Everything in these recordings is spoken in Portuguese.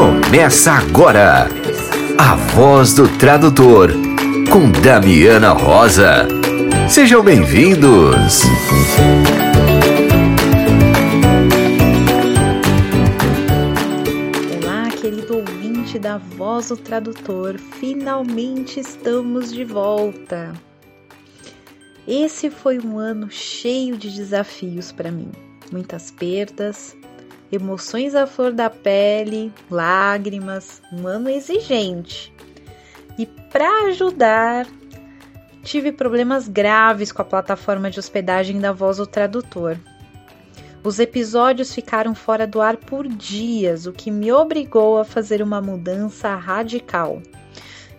Começa agora. A voz do tradutor com Damiana Rosa. Sejam bem-vindos. Olá, querido ouvinte da Voz do Tradutor. Finalmente estamos de volta. Esse foi um ano cheio de desafios para mim. Muitas perdas, emoções à flor da pele, lágrimas, um ano exigente. E para ajudar, tive problemas graves com a plataforma de hospedagem da Voz do Tradutor. Os episódios ficaram fora do ar por dias, o que me obrigou a fazer uma mudança radical.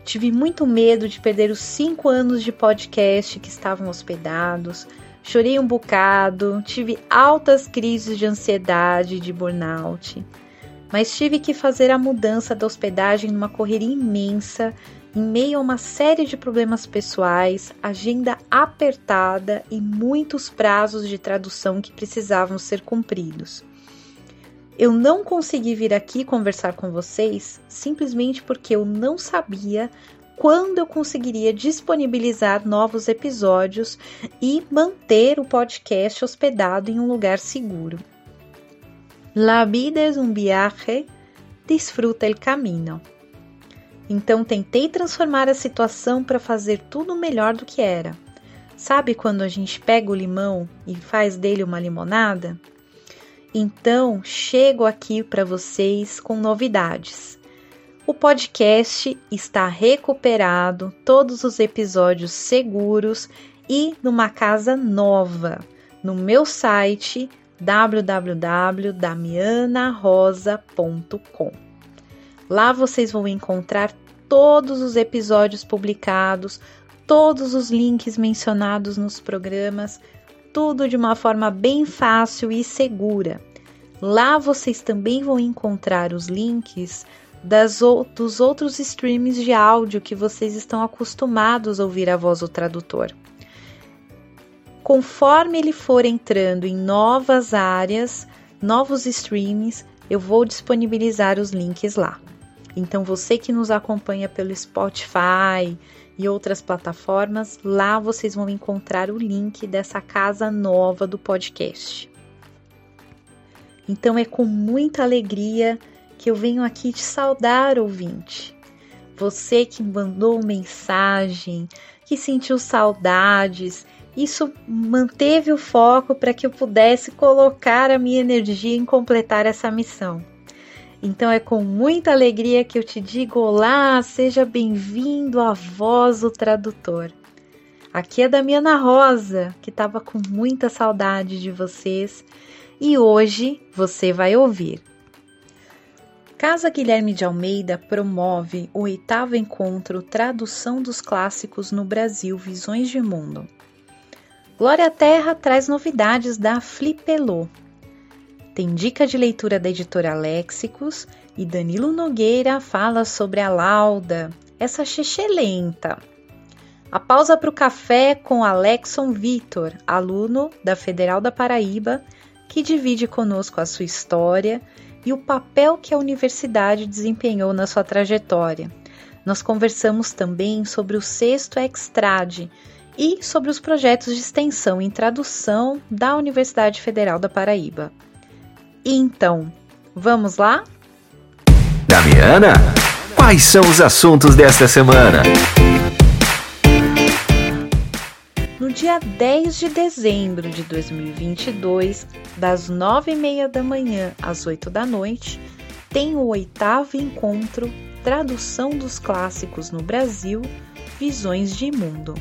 Tive muito medo de perder os cinco anos de podcast que estavam hospedados, Chorei um bocado, tive altas crises de ansiedade, de burnout, mas tive que fazer a mudança da hospedagem numa correria imensa, em meio a uma série de problemas pessoais, agenda apertada e muitos prazos de tradução que precisavam ser cumpridos. Eu não consegui vir aqui conversar com vocês simplesmente porque eu não sabia quando eu conseguiria disponibilizar novos episódios e manter o podcast hospedado em um lugar seguro. La vida es un viaje, disfruta el camino. Então tentei transformar a situação para fazer tudo melhor do que era. Sabe quando a gente pega o limão e faz dele uma limonada? Então, chego aqui para vocês com novidades. O podcast está recuperado, todos os episódios seguros e numa casa nova, no meu site www.damianarosa.com. Lá vocês vão encontrar todos os episódios publicados, todos os links mencionados nos programas, tudo de uma forma bem fácil e segura. Lá vocês também vão encontrar os links das, dos outros streams de áudio que vocês estão acostumados a ouvir a voz do tradutor. Conforme ele for entrando em novas áreas, novos streams, eu vou disponibilizar os links lá. Então, você que nos acompanha pelo Spotify e outras plataformas, lá vocês vão encontrar o link dessa casa nova do podcast. Então, é com muita alegria que eu venho aqui te saudar, ouvinte. Você que mandou mensagem, que sentiu saudades, isso manteve o foco para que eu pudesse colocar a minha energia em completar essa missão. Então é com muita alegria que eu te digo: olá, seja bem-vindo à voz do tradutor. Aqui é da minha Ana Rosa, que estava com muita saudade de vocês, e hoje você vai ouvir Casa Guilherme de Almeida promove o oitavo encontro Tradução dos Clássicos no Brasil Visões de Mundo. Glória Terra traz novidades da Flipelô. Tem dica de leitura da editora Léxicos e Danilo Nogueira fala sobre a Lauda, essa lenta. A pausa para o café com Alexson Vitor, aluno da Federal da Paraíba, que divide conosco a sua história e o papel que a universidade desempenhou na sua trajetória. Nós conversamos também sobre o sexto Extrade e sobre os projetos de extensão em tradução da Universidade Federal da Paraíba. Então, vamos lá? Damiana, quais são os assuntos desta semana? No dia 10 de dezembro de 2022, das 9h30 da manhã às 8 da noite, tem o oitavo encontro Tradução dos Clássicos no Brasil Visões de Mundo.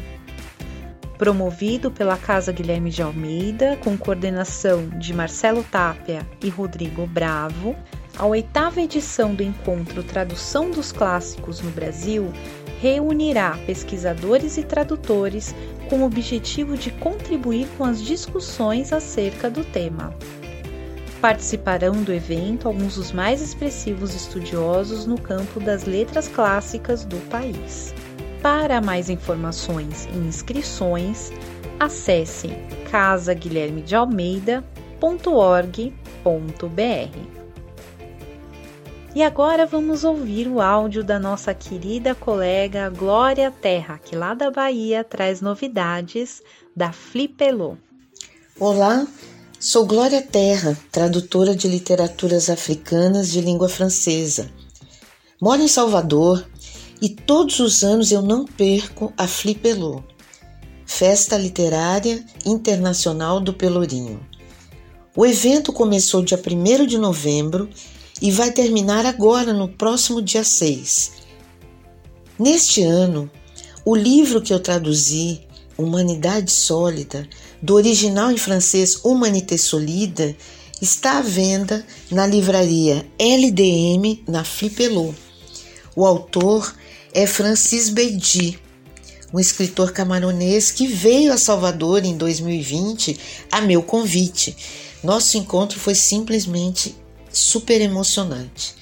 Promovido pela Casa Guilherme de Almeida, com coordenação de Marcelo Tapia e Rodrigo Bravo, a oitava edição do encontro Tradução dos Clássicos no Brasil reunirá pesquisadores e tradutores com o objetivo de contribuir com as discussões acerca do tema. Participarão do evento alguns dos mais expressivos estudiosos no campo das letras clássicas do país. Para mais informações e inscrições, acesse casaguilhermedealmeida.org.br. E agora vamos ouvir o áudio da nossa querida colega Glória Terra, que lá da Bahia traz novidades da Flipelô. Olá, sou Glória Terra, tradutora de literaturas africanas de língua francesa. Moro em Salvador e todos os anos eu não perco a Flipelô, Festa Literária Internacional do Pelourinho. O evento começou dia 1 de novembro e vai terminar agora no próximo dia 6. Neste ano, o livro que eu traduzi, Humanidade Sólida, do original em francês Humanité Solide, está à venda na livraria LDM na Flipelô. O autor é Francis Beidi, um escritor camaronês que veio a Salvador em 2020 a meu convite. Nosso encontro foi simplesmente super emocionante.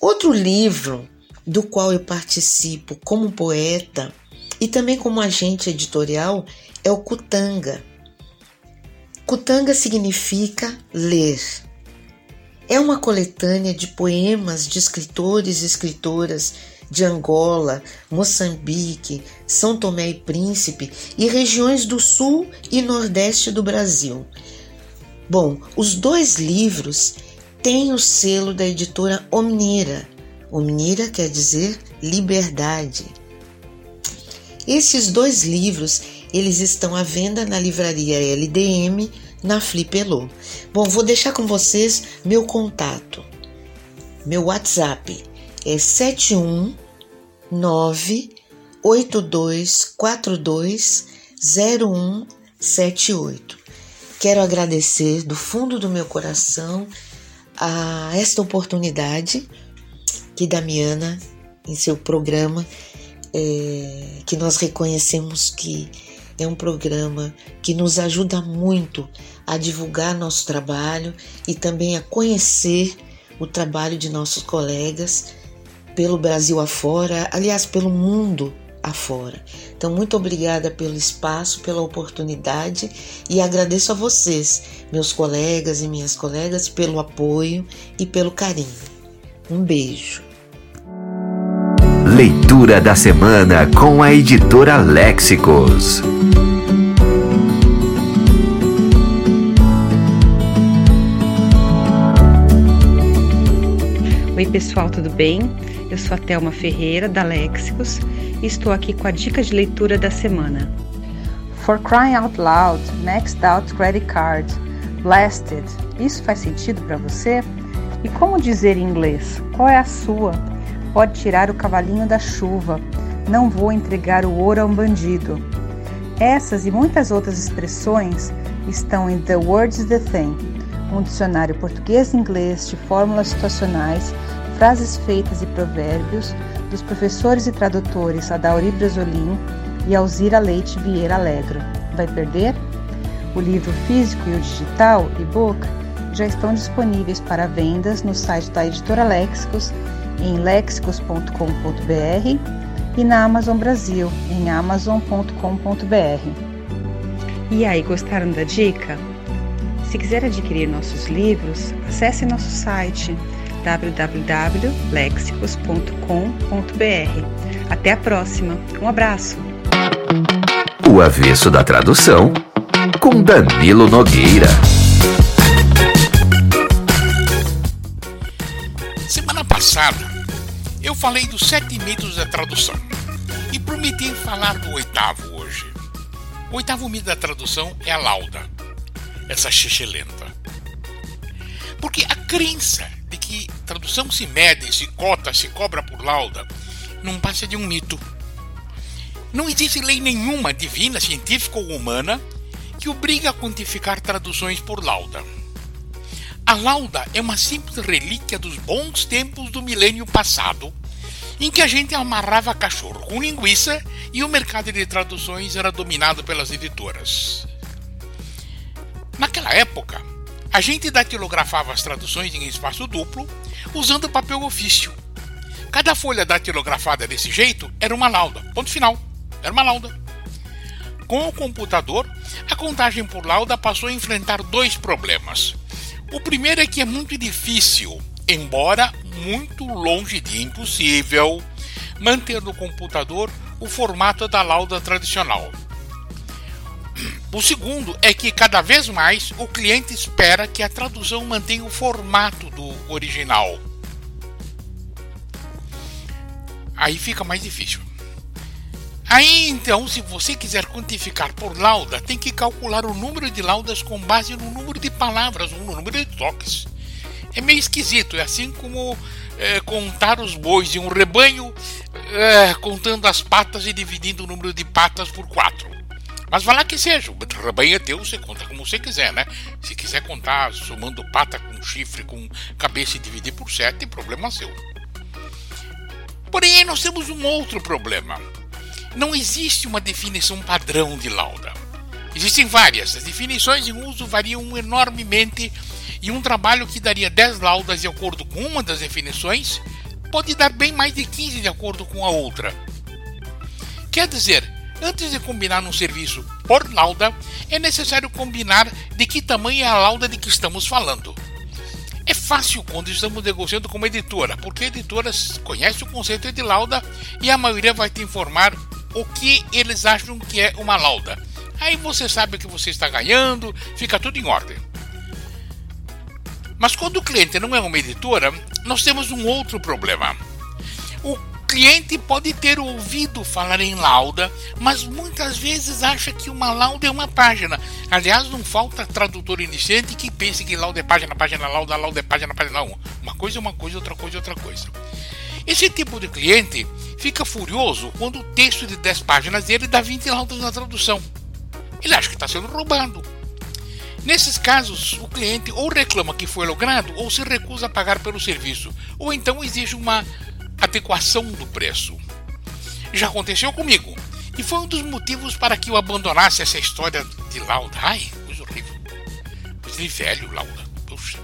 Outro livro do qual eu participo como poeta e também como agente editorial é o Cutanga. Cutanga significa ler. É uma coletânea de poemas de escritores e escritoras de Angola, Moçambique, São Tomé e Príncipe e regiões do sul e nordeste do Brasil. Bom, os dois livros têm o selo da editora Omnira. Omnira quer dizer liberdade. Esses dois livros, eles estão à venda na livraria LDM, na Flipelô. Bom, vou deixar com vocês meu contato. Meu WhatsApp é 719 8242 0178. Quero agradecer do fundo do meu coração a esta oportunidade que Damiana, em seu programa, é, que nós reconhecemos que é um programa que nos ajuda muito a divulgar nosso trabalho e também a conhecer o trabalho de nossos colegas pelo Brasil afora, aliás, pelo mundo afora. Então, muito obrigada pelo espaço, pela oportunidade e agradeço a vocês, meus colegas e minhas colegas, pelo apoio e pelo carinho. Um beijo. Leitura da semana com a editora Léxicos. Oi, pessoal, tudo bem? Eu sou a Thelma Ferreira, da Léxicos, e estou aqui com a dica de leitura da semana. For crying out loud, next out credit card, blasted. Isso faz sentido para você? E como dizer em inglês? Qual é a sua? Pode tirar o cavalinho da chuva. Não vou entregar o ouro a um bandido. Essas e muitas outras expressões estão em The Words the Thing, um dicionário português-inglês de fórmulas situacionais frases feitas e provérbios dos professores e tradutores Adauri Brasolim e Alzira Leite Vieira Alegro. Vai perder? O livro físico e o digital, e-book, já estão disponíveis para vendas no site da editora Léxicos, em lexicos.com.br e na Amazon Brasil, em amazon.com.br. E aí, gostaram da dica? Se quiser adquirir nossos livros, acesse nosso site www.lexicos.com.br. Até a próxima. Um abraço. O avesso da tradução com Danilo Nogueira. Semana passada eu falei dos sete mitos da tradução e prometi falar do oitavo hoje. O oitavo mito da tradução é a lauda, essa lenta. Porque a crença que tradução se mede, se cota, se cobra por lauda, não passa de um mito. Não existe lei nenhuma, divina, científica ou humana, que obriga a quantificar traduções por lauda. A lauda é uma simples relíquia dos bons tempos do milênio passado, em que a gente amarrava cachorro com linguiça e o mercado de traduções era dominado pelas editoras. Naquela época, a gente datilografava as traduções em espaço duplo usando papel ofício. Cada folha datilografada desse jeito era uma lauda. Ponto final. Era uma lauda. Com o computador, a contagem por lauda passou a enfrentar dois problemas. O primeiro é que é muito difícil embora muito longe de impossível, manter no computador o formato da lauda tradicional. O segundo é que cada vez mais o cliente espera que a tradução mantenha o formato do original. Aí fica mais difícil. Aí então, se você quiser quantificar por lauda, tem que calcular o número de laudas com base no número de palavras ou no número de toques. É meio esquisito, é assim como é, contar os bois de um rebanho, é, contando as patas e dividindo o número de patas por quatro. Mas vai lá que seja, o rebanho é teu, você conta como você quiser, né? Se quiser contar somando pata com chifre, com cabeça e dividir por sete, problema seu. Porém, nós temos um outro problema. Não existe uma definição padrão de lauda. Existem várias. As definições em uso variam enormemente e um trabalho que daria 10 laudas de acordo com uma das definições pode dar bem mais de 15 de acordo com a outra. Quer dizer, antes de combinar um serviço por lauda, é necessário combinar de que tamanho é a lauda de que estamos falando. É fácil quando estamos negociando com uma editora, porque a editora conhece o conceito de lauda e a maioria vai te informar o que eles acham que é uma lauda. Aí você sabe que você está ganhando, fica tudo em ordem. Mas quando o cliente não é uma editora, nós temos um outro problema. O cliente pode ter ouvido falar em lauda, mas muitas vezes acha que uma lauda é uma página. Aliás, não falta tradutor iniciante que pense que lauda é página, página, lauda, lauda é página, página. Não. Uma coisa é uma coisa, outra coisa é outra coisa. Esse tipo de cliente fica furioso quando o texto de 10 páginas dele dá 20 laudas na tradução. Ele acha que está sendo roubado. Nesses casos, o cliente ou reclama que foi logrado ou se recusa a pagar pelo serviço, ou então exige uma adequação do preço. Já aconteceu comigo, e foi um dos motivos para que eu abandonasse essa história de lauda. Ai, coisa horrível. Coisa de velho, lauda. Puxa.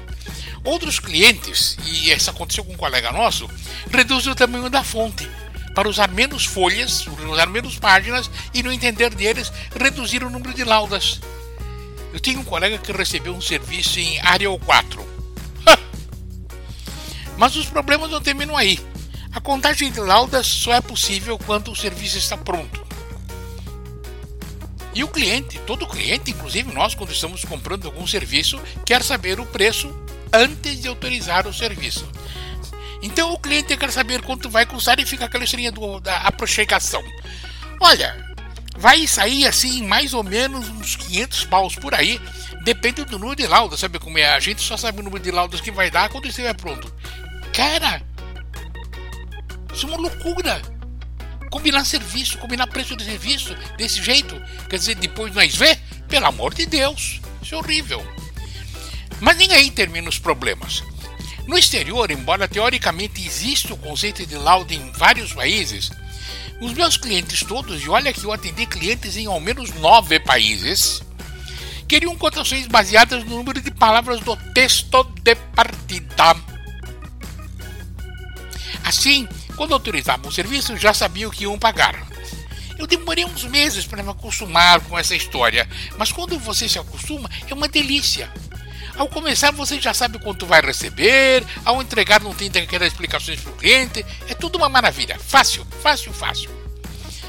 Outros clientes, e isso aconteceu com um colega nosso, reduzem o tamanho da fonte para usar menos folhas, usar menos páginas e, no entender deles, reduzir o número de laudas. Eu tenho um colega que recebeu um serviço em Arial 4. Mas os problemas não terminam aí. A contagem de laudas só é possível quando o serviço está pronto. E o cliente, todo cliente, inclusive nós, quando estamos comprando algum serviço, quer saber o preço antes de autorizar o serviço. Então o cliente quer saber quanto vai custar e fica aquela historinha do, da aproximação. Olha, vai sair assim mais ou menos uns 500 paus por aí, depende do número de laudas, sabe como é? A gente só sabe o número de laudas que vai dar quando estiver pronto. Cara, isso é uma loucura. Combinar serviço, combinar preço de serviço desse jeito, quer dizer, depois nós vê, pelo amor de Deus, isso é horrível. Mas nem aí termina os problemas. No exterior, embora teoricamente exista o conceito de lauda em vários países, os meus clientes todos, e olha que eu atendi clientes em ao menos nove países, queriam cotações baseadas no número de palavras do texto de partida. Assim, quando autorizavam o serviço, já sabiam o que iam pagar. Eu demorei uns meses para me acostumar com essa história, mas quando você se acostuma, é uma delícia. Ao começar, você já sabe quanto vai receber, ao entregar, não tem aquelas explicações para o cliente, é tudo uma maravilha. Fácil, fácil, fácil.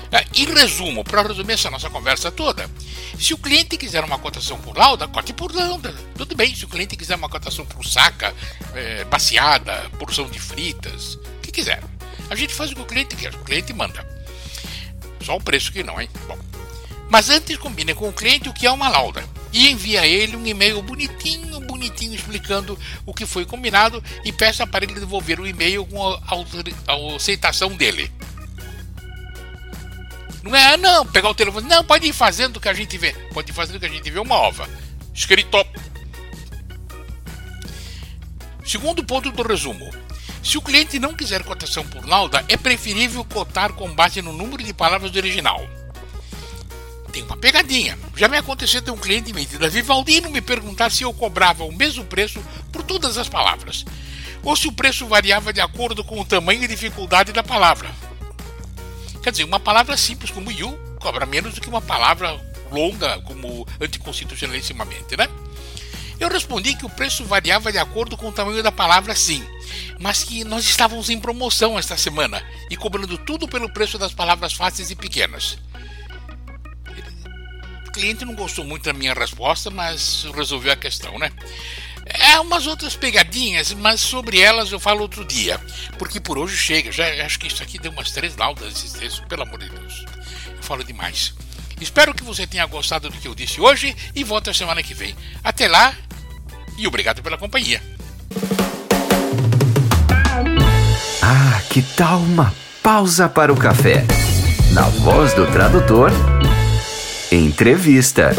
Ah, em resumo, para resumir essa nossa conversa toda, se o cliente quiser uma cotação por lauda, cote por lauda. Tudo bem, se o cliente quiser uma cotação por saca, é, baseada, porção de fritas, o que quiser. A gente faz o que o cliente quer, o cliente manda. Só o preço que não, hein? Bom. Mas antes combine com o cliente o que é uma lauda e envie a ele um e-mail bonitinho bonitinho explicando o que foi combinado e peça para ele devolver o e-mail com a, a aceitação dele. Não é, ah, não, pegar o telefone, não, pode ir fazendo o que a gente vê. Pode ir fazendo o que a gente vê uma ova. Escrito. Segundo ponto do resumo. Se o cliente não quiser cotação por lauda, é preferível cotar com base no número de palavras do original tem uma pegadinha. Já me aconteceu de um cliente me da Vivaldino me perguntar se eu cobrava o mesmo preço por todas as palavras, ou se o preço variava de acordo com o tamanho e dificuldade da palavra. Quer dizer, uma palavra simples como you cobra menos do que uma palavra longa como anticonstitucionalissimamente, né? Eu respondi que o preço variava de acordo com o tamanho da palavra sim, mas que nós estávamos em promoção esta semana e cobrando tudo pelo preço das palavras fáceis e pequenas. O cliente não gostou muito da minha resposta, mas resolveu a questão, né? É umas outras pegadinhas, mas sobre elas eu falo outro dia. Porque por hoje chega. Já acho que isso aqui deu umas três laudas esse texto, pelo amor de Deus. Eu falo demais. Espero que você tenha gostado do que eu disse hoje e volte a semana que vem. Até lá e obrigado pela companhia. Ah, que tal uma pausa para o café? Na voz do tradutor, entrevista.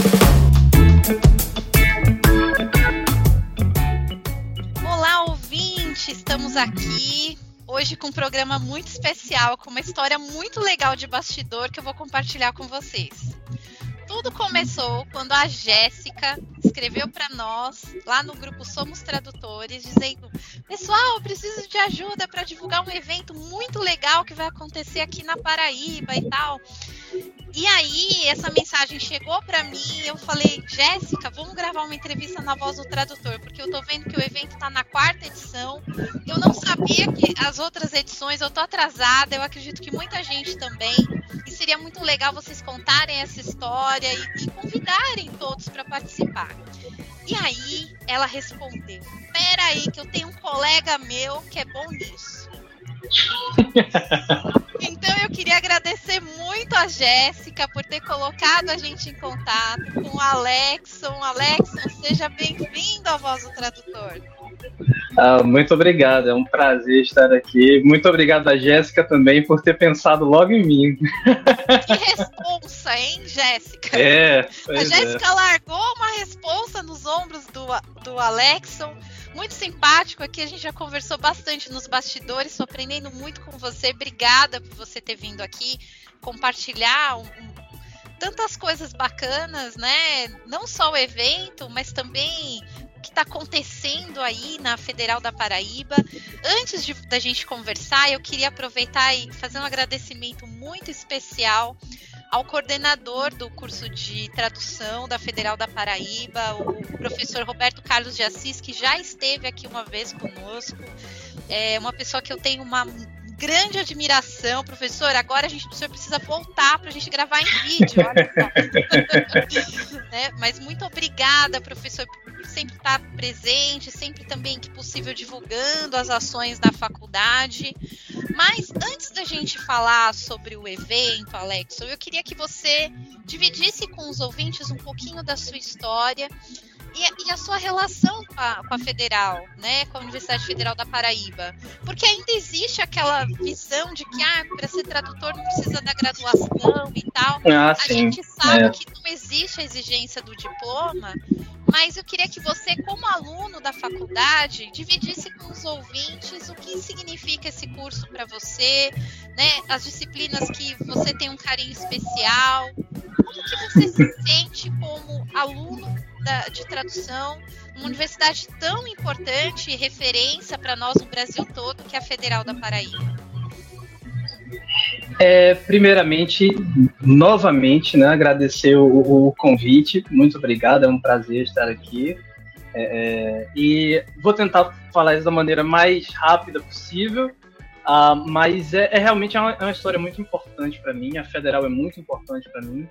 Olá, ouvinte! Estamos aqui hoje com um programa muito especial, com uma história muito legal de bastidor que eu vou compartilhar com vocês. Tudo começou quando a Jéssica escreveu para nós, lá no grupo Somos Tradutores, dizendo: Pessoal, preciso de ajuda para divulgar um evento muito legal que vai acontecer aqui na Paraíba e tal. E aí, essa mensagem chegou para mim e eu falei, Jéssica, vamos gravar uma entrevista na voz do tradutor, porque eu tô vendo que o evento tá na quarta edição. Eu não sabia que as outras edições, eu tô atrasada, eu acredito que muita gente também. E seria muito legal vocês contarem essa história e, e convidarem todos para participar. E aí, ela respondeu: Peraí, que eu tenho um colega meu que é bom nisso. Então eu queria agradecer muito a Jéssica por ter colocado a gente em contato com o Alexson. Alexson, seja bem-vindo à Voz do Tradutor. Ah, muito obrigado, é um prazer estar aqui. Muito obrigado a Jéssica também por ter pensado logo em mim. Que responsa, hein, Jéssica? É, a Jéssica é. largou uma responsa nos ombros do, do Alexson muito simpático aqui. A gente já conversou bastante nos bastidores. Estou aprendendo muito com você. Obrigada por você ter vindo aqui compartilhar um, um, tantas coisas bacanas, né? Não só o evento, mas também o que está acontecendo aí na Federal da Paraíba. Antes de, da gente conversar, eu queria aproveitar e fazer um agradecimento muito especial ao coordenador do curso de tradução da Federal da Paraíba, o professor Roberto Carlos de Assis, que já esteve aqui uma vez conosco. É uma pessoa que eu tenho uma grande admiração, professor. Agora a gente o senhor precisa voltar para a gente gravar em vídeo. né? Mas muito obrigada, professor, por sempre estar presente, sempre também que possível divulgando as ações da faculdade. Mas antes da gente falar sobre o evento, Alex, eu queria que você dividisse com os ouvintes um pouquinho da sua história e a, e a sua relação com a, com a, Federal, né, com a Universidade Federal da Paraíba, porque ainda existe aquela visão de que ah, para ser tradutor não precisa da graduação e tal. Ah, a sim. gente sabe é. que não existe a exigência do diploma, mas eu queria que você, como aluno da faculdade, dividisse com os ouvintes o que significa esse curso para você, né, as disciplinas que você tem um carinho especial, como que você se sente como aluno da, de tradução, uma universidade tão importante e referência para nós no Brasil todo, que é a Federal da Paraíba? É, primeiramente, novamente, né, agradecer o, o, convite. Muito obrigado, é um prazer estar aqui. É, é, e vou tentar falar isso da maneira mais rápida possível, uh, mas é, é realmente uma, é uma, história muito importante para mim. A Federal é muito importante para mim,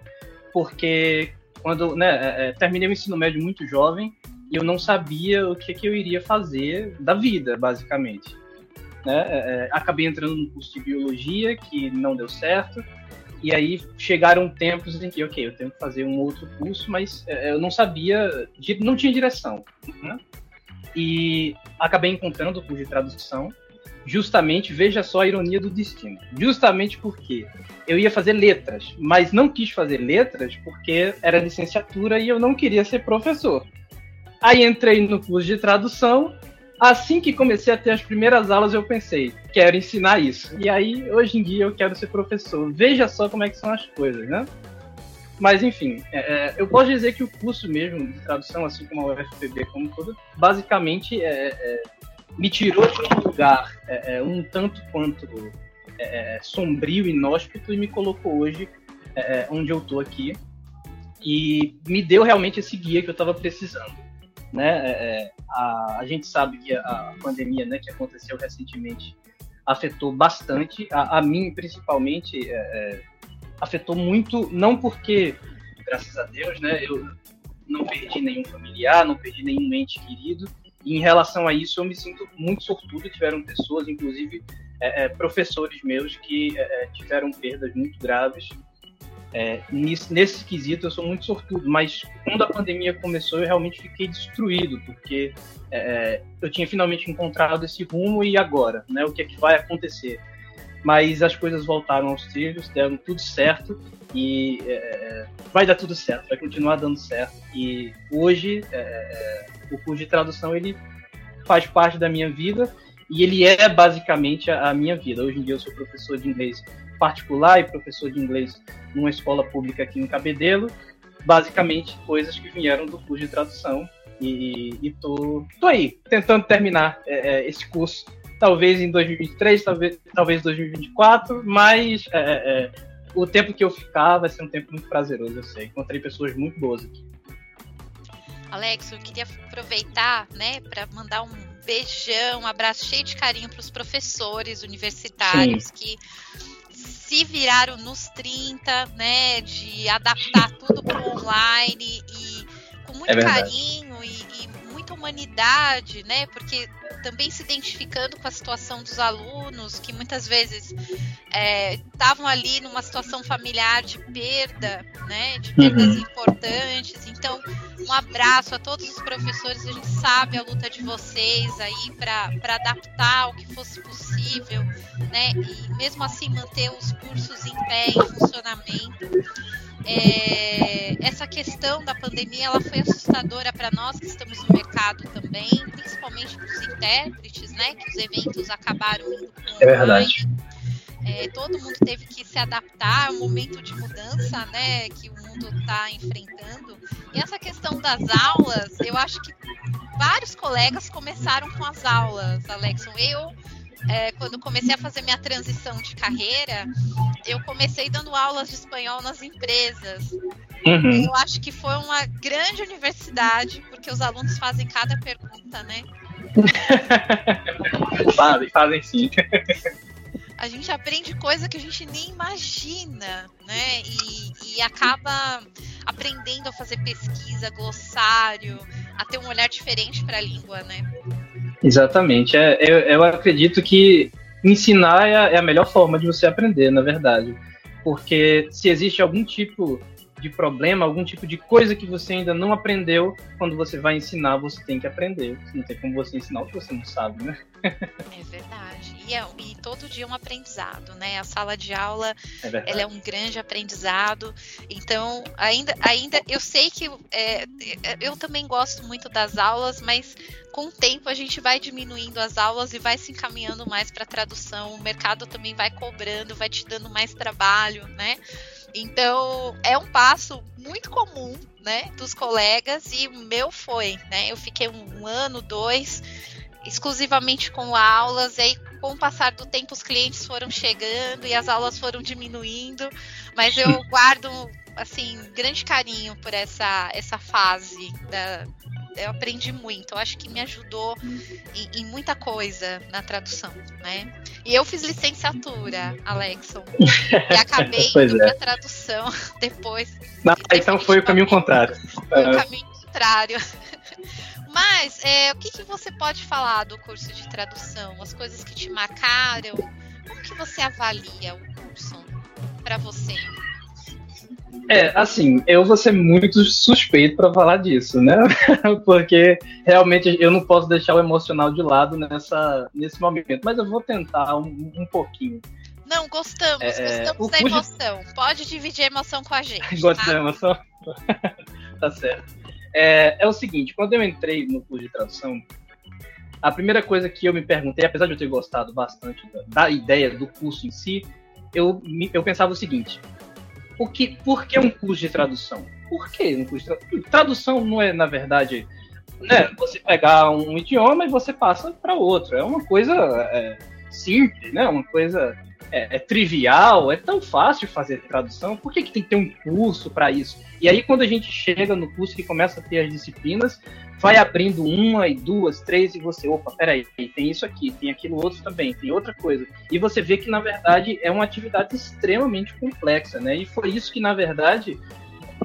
porque quando né, é, é, terminei o ensino médio muito jovem e eu não sabia o que, que eu iria fazer da vida, basicamente. Né? É, é, acabei entrando no curso de biologia, que não deu certo, e aí chegaram tempos em que, ok, eu tenho que fazer um outro curso, mas é, eu não sabia, não tinha direção. Né? E acabei encontrando o curso de tradução, justamente, veja só a ironia do destino. Justamente porque eu ia fazer letras, mas não quis fazer letras porque era licenciatura e eu não queria ser professor. Aí entrei no curso de tradução. Assim que comecei a ter as primeiras aulas, eu pensei, quero ensinar isso. E aí, hoje em dia, eu quero ser professor. Veja só como é que são as coisas, né? Mas, enfim, é, é eu posso dizer que o curso mesmo de tradução, assim como a UFPB como todo, basicamente é, é me tirou de um lugar é, é, um tanto quanto é, é sombrio, inóspito, e me colocou hoje é, onde eu estou aqui. E me deu realmente esse guia que eu estava precisando. né? É, é, a, a, gente sabe que a, pandemia, né, que aconteceu recentemente, afetou bastante, a, a mim principalmente, é, é, afetou muito, não porque, graças a Deus, né, eu não perdi nenhum familiar, não perdi nenhum ente querido, e em relação a isso eu me sinto muito sortudo, tiveram pessoas, inclusive é, é, professores meus, que tiveram perdas muito graves, é, nesse, nesse quesito eu sou muito sortudo, mas quando a pandemia começou eu realmente fiquei destruído, porque é, é, eu tinha finalmente encontrado esse rumo e agora, né? O que é que vai acontecer? Mas as coisas voltaram aos trilhos, deram tudo certo e é, vai dar tudo certo, vai continuar dando certo. E hoje é, é, o curso de tradução ele faz parte da minha vida e ele é basicamente a, a minha vida. Hoje em dia eu sou professor de inglês particular e professor de inglês numa escola pública aqui em Cabedelo, basicamente coisas que vieram do curso de tradução e, e tô, tô aí tentando terminar é, é esse curso, talvez em 2023, talvez talvez 2024, mas é, é, é, o tempo que eu ficar vai ser um tempo muito prazeroso, eu sei. Encontrei pessoas muito boas aqui. Alex, eu queria aproveitar, né, para mandar um beijão, um abraço cheio de carinho para os professores universitários Sim. que se viraram nos 30, né, de adaptar tudo para o online e com muito é carinho humanidade, né, porque também se identificando com a situação dos alunos que muitas vezes estavam é, ali numa situação familiar de perda, né, de perdas uhum. importantes. Então, um abraço a todos os professores. A gente sabe a luta de vocês aí para adaptar o que fosse possível, né, e mesmo assim manter os cursos em pé, em funcionamento. É, essa questão da pandemia ela foi assustadora para nós que estamos no mercado também, principalmente para os intérpretes, né? Que os eventos acabaram indo É verdade. É, todo mundo teve que se adaptar ao momento de mudança, né? Que o mundo está enfrentando. E essa questão das aulas, eu acho que vários colegas começaram com as aulas, Alexon. Eu é, quando comecei a fazer minha transição de carreira, eu comecei dando aulas de espanhol nas empresas. Uhum. Eu acho que foi uma grande universidade, porque os alunos fazem cada pergunta, né? fazem, fazem sim. A gente aprende coisa que a gente nem imagina, né? E, e acaba aprendendo a fazer pesquisa, glossário, a ter um olhar diferente para a língua, né? Exatamente. É, eu, eu acredito que ensinar é a, é a melhor forma de você aprender, na verdade. Porque se existe algum tipo de problema, algum tipo de coisa que você ainda não aprendeu, quando você vai ensinar, você tem que aprender. Não tem como você ensinar o que você não sabe, né? É verdade. E, é, e todo dia é um aprendizado, né? A sala de aula, é ela é um grande aprendizado. Então, ainda, ainda eu sei que é, eu também gosto muito das aulas, mas com o tempo a gente vai diminuindo as aulas e vai se encaminhando mais para tradução. O mercado também vai cobrando, vai te dando mais trabalho, né? Então, é um passo muito comum, né, dos colegas e o meu foi, né? Eu fiquei um, um ano, dois, exclusivamente com aulas, e aí com o passar do tempo os clientes foram chegando e as aulas foram diminuindo, mas eu guardo assim grande carinho por essa essa fase da, eu aprendi muito. Eu acho que me ajudou em, em, muita coisa na tradução, né? E eu fiz licenciatura, Alexon. E acabei indo é. tradução depois. Não, então foi o caminho contrário. Foi o caminho contrário. Mas é, o que, que você pode falar do curso de tradução? As coisas que te marcaram? Como que você avalia o curso para você? É, assim, eu vou ser muito suspeito para falar disso, né? Porque realmente eu não posso deixar o emocional de lado nessa, nesse momento, mas eu vou tentar um, um pouquinho. Não, gostamos, é, gostamos da emoção. Pode dividir a emoção com a gente. Gosta tá? da emoção? tá certo. É, é o seguinte, quando eu entrei no curso de tradução, a primeira coisa que eu me perguntei, apesar de eu ter gostado bastante da, da ideia do curso em si, eu, eu pensava o seguinte: o que, por que um curso de tradução? Por que um curso de tradução? Tradução não é, na verdade, né, você pegar um idioma e você passa para outro. É uma coisa é, simples, né? Uma coisa é, é, trivial, é tão fácil fazer tradução, por que, que tem que ter um curso para isso? E aí, quando a gente chega no curso que começa a ter as disciplinas, vai abrindo uma e duas, três, e você, opa, peraí, tem isso aqui, tem aquilo outro também, tem outra coisa. E você vê que, na verdade, é uma atividade extremamente complexa, né? E foi isso que, na verdade,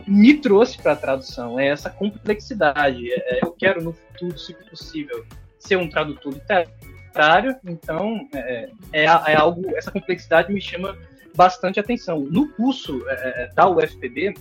me trouxe para a tradução, é essa complexidade. É, eu quero, no futuro, se possível, ser um tradutor literário contrário, então é, é, é, algo, essa complexidade me chama bastante atenção. No curso é, é da UFPB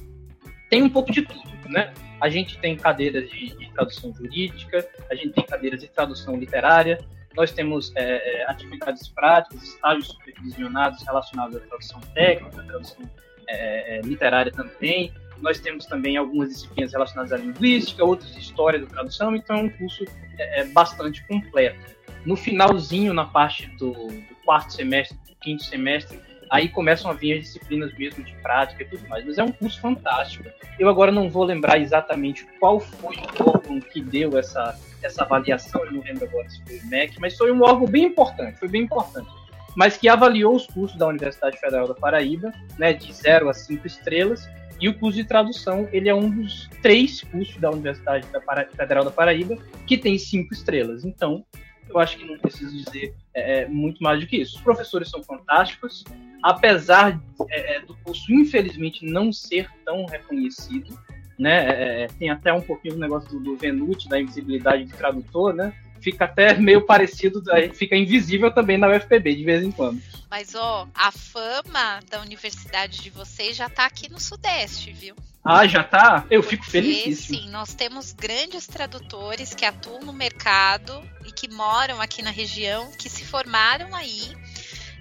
tem um pouco de tudo, né? A gente tem cadeiras de, de tradução jurídica, a gente tem cadeiras de tradução literária, nós temos é, é atividades práticas, estágios supervisionados relacionados à tradução técnica, à tradução é, literária também. Nós temos também algumas disciplinas relacionadas à linguística, outras de história da tradução, então é um curso é, bastante completo. No finalzinho, na parte do, do quarto semestre, do quinto semestre, aí começam a vir as disciplinas mesmo de prática e tudo mais. Mas é um curso fantástico. Eu agora não vou lembrar exatamente qual foi o órgão que deu essa, essa avaliação, eu não lembro agora se foi o MEC, mas foi um órgão bem importante, foi bem importante. Mas que avaliou os cursos da Universidade Federal da Paraíba, né, de 0 a 5 estrelas, e o curso de tradução, ele é um dos três cursos da Universidade Federal da Paraíba que tem cinco estrelas. Então, eu acho que não preciso dizer é, é, muito mais do que isso. Os professores são fantásticos, apesar é, é do curso, infelizmente, não ser tão reconhecido. Né? É, é, tem até um pouquinho do negócio do, do Venute, da invisibilidade de tradutor, né? Fica até meio parecido, fica invisível também na UFPB de vez em quando. Mas ó, a fama da universidade de vocês já tá aqui no Sudeste, viu? Ah, já tá? Eu fico feliz. Sim, nós temos grandes tradutores que atuam no mercado e que moram aqui na região, que se formaram aí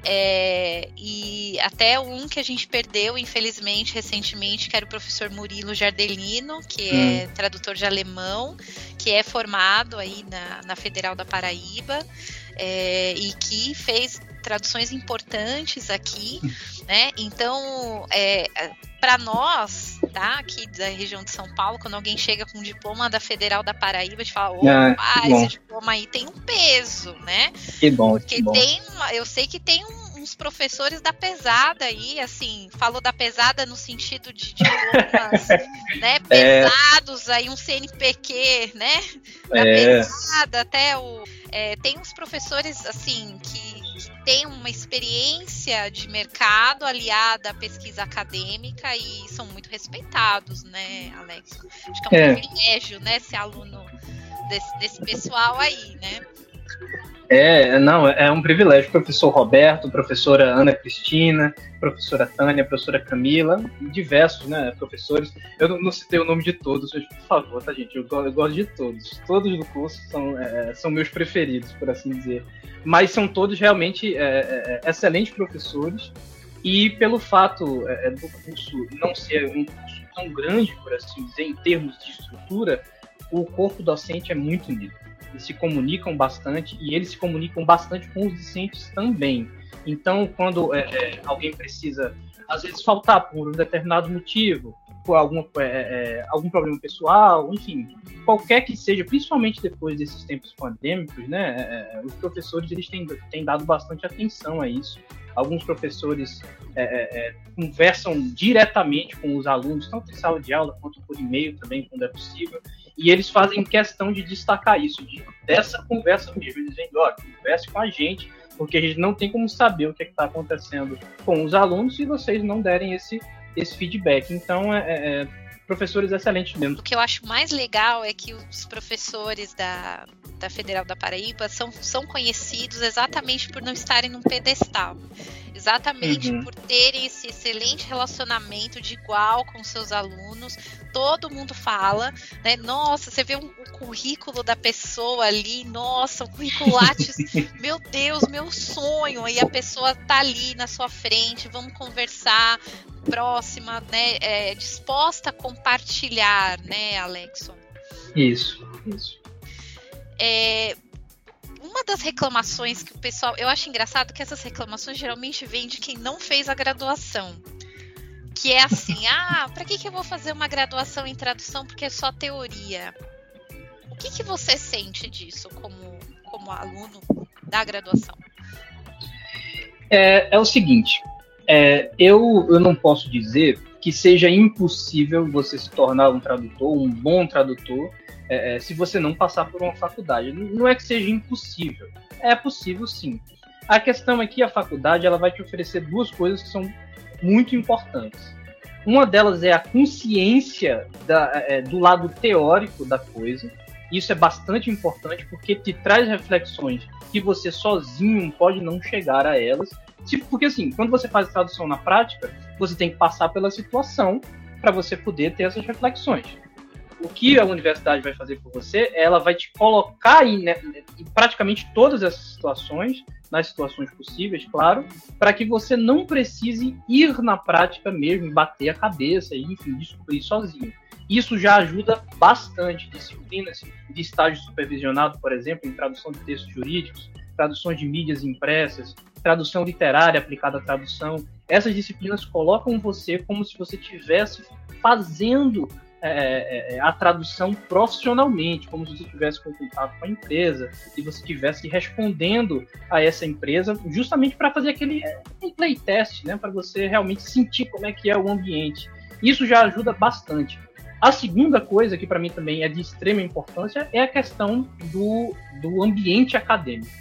é, e até um que a gente perdeu, infelizmente, recentemente, que era o professor Murilo Jardelino, que é hum. é tradutor de alemão, que é formado aí na, na Federal da Paraíba é, e que fez traduções importantes aqui, hum. né? Então, é, para nós, tá, aqui da região de São Paulo, quando alguém chega com um diploma da Federal da Paraíba, gente fala, opa, ah, esse diploma aí tem um peso, né? Que bom, Porque que bom. tem, eu sei que tem um, uns professores da pesada aí, assim, falou da pesada no sentido de diplomas, né, é. pesados, é. aí um CNPq, né, da é. pesada, até o... É, tem uns professores, assim, que tem uma experiência de mercado aliada à pesquisa acadêmica e são muito respeitados, né, Alex? Acho que é um é. privilégio, né, ser aluno desse, desse pessoal aí, né? É, não, é um privilégio. Professor Roberto, professora Ana Cristina, professora Tânia, professora Camila, diversos, né, professores. Eu não, citei o nome de todos, mas, por favor, tá, gente? Eu, eu, gosto de todos. Todos do curso são, é, são meus preferidos, por assim dizer. Mas são todos realmente é, é, excelentes professores. E pelo fato é, do curso não ser um curso tão grande, por assim dizer, em termos de estrutura, o corpo docente é muito unido se comunicam bastante e eles se comunicam bastante com os discentes também. Então, quando é, é, alguém precisa, às vezes, faltar por um determinado motivo, por algum, é, é, algum problema pessoal, enfim, qualquer que seja, principalmente depois desses tempos pandêmicos, né, é, é, os professores eles têm, têm dado bastante atenção a isso. Alguns professores conversam diretamente com os alunos, tanto em sala de aula quanto por e-mail também, quando é possível. E eles fazem questão de destacar isso, de, dessa conversa mesmo. Eles dizem, ó, converse com a gente, porque a gente não tem como saber o que é está acontecendo com os alunos se vocês não derem esse, esse feedback. Então, é, é, é, professores excelentes mesmo. O que eu acho mais legal é que os professores da, da Federal da Paraíba são, são conhecidos exatamente por não estarem num pedestal exatamente uhum. por terem esse excelente relacionamento de igual com seus alunos. Todo mundo fala, né? Nossa, você vê um, o currículo da pessoa ali, nossa, o currículo Lattes, meu Deus, meu sonho. Aí a pessoa tá ali na sua frente, vamos conversar, próxima, né? É, disposta a compartilhar, né, Alexon? Isso, isso. É, uma das reclamações que o pessoal. Eu acho engraçado que essas reclamações geralmente vêm de quem não fez a graduação. Que é assim, ah, para que, que eu vou fazer uma graduação em tradução porque é só teoria? O que, que você sente disso como, como aluno da graduação? É, é o seguinte, é, eu, eu não posso dizer que seja impossível você se tornar um tradutor, um bom tradutor, é, é, se você não passar por uma faculdade. Não é que seja impossível, é possível sim. A questão é que a faculdade ela vai te oferecer duas coisas que são muito importantes. Uma delas é a consciência da, é, do lado teórico da coisa. Isso é bastante importante porque te traz reflexões que você sozinho pode não chegar a elas. Tipo, porque assim, quando você faz tradução na prática, você tem que passar pela situação para você poder ter essas reflexões. O que a universidade vai fazer por você, ela vai te colocar em, né, em praticamente todas essas situações nas situações possíveis, claro, para que você não precise ir na prática mesmo, bater a cabeça e, enfim, descobrir sozinho. Isso já ajuda bastante. Disciplinas de estágio supervisionado, por exemplo, em tradução de textos jurídicos, traduções de mídias impressas, tradução literária aplicada à tradução. Essas disciplinas colocam você como se você estivesse fazendo é, é, é, a tradução profissionalmente, como se você tivesse contato com a empresa e você estivesse respondendo a essa empresa justamente para fazer aquele é, um playtest, né, para você realmente sentir como é que é o ambiente. Isso já ajuda bastante. A segunda coisa, que para mim também é de extrema importância, é a questão do, do ambiente acadêmico,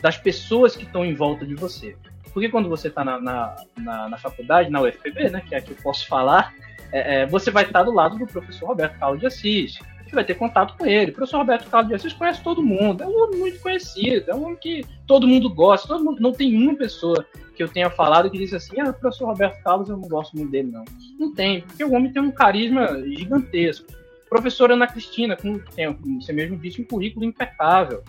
das pessoas que estão em volta de você. Porque quando você está na, na, na, na, faculdade, na UFPB, né, que é a que eu posso falar, é, é, você vai estar do lado do professor Roberto Carlos de Assis. Você vai ter contato com ele. O professor Roberto Carlos de Assis conhece todo mundo. É um homem muito conhecido. É um homem que todo mundo gosta. Todo mundo, não tem uma pessoa que eu tenha falado que disse assim: ah, o professor Roberto Carlos, eu não gosto muito dele, não. Não tem, porque o homem tem um carisma gigantesco. Professora Ana Cristina, com, tem, como você mesmo disse, um currículo impecável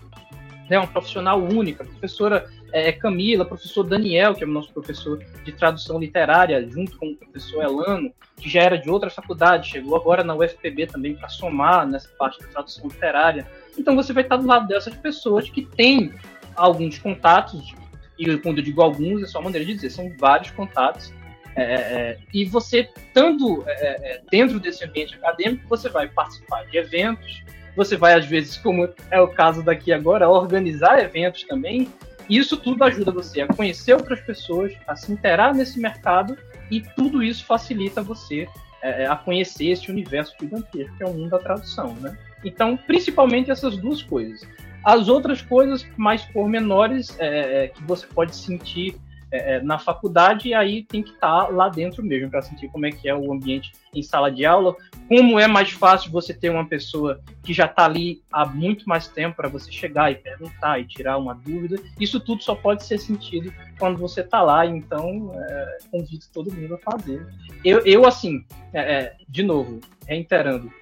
né, uma profissional única, professora é, Camila, professor Daniel, que é o nosso professor de tradução literária, junto com o professor Elano, que já era de outra faculdade, chegou agora na UFPB também para somar nessa parte da tradução literária. Então você vai estar do lado dessas pessoas que têm alguns contatos, e quando eu digo alguns, é só maneira de dizer, são vários contatos, é, é, e você, estando é, é, dentro desse ambiente acadêmico, você vai participar de eventos, você vai, às vezes, como é o caso daqui agora, organizar eventos também. Isso tudo ajuda você a conhecer outras pessoas, a se interar nesse mercado, e tudo isso facilita você é, é a conhecer esse universo gigantesco que é o mundo da tradução, né? Então, principalmente essas duas coisas. As outras coisas mais pormenores é, é que você pode sentir é, é, na faculdade, e aí tem que estar tá lá dentro mesmo para sentir como é que é o ambiente em sala de aula, como é mais fácil você ter uma pessoa que já está ali há muito mais tempo para você chegar e perguntar e tirar uma dúvida. Isso tudo só pode ser sentido quando você está lá, então é, convido todo mundo a fazer. Eu, eu assim, é, é, de novo, reiterando,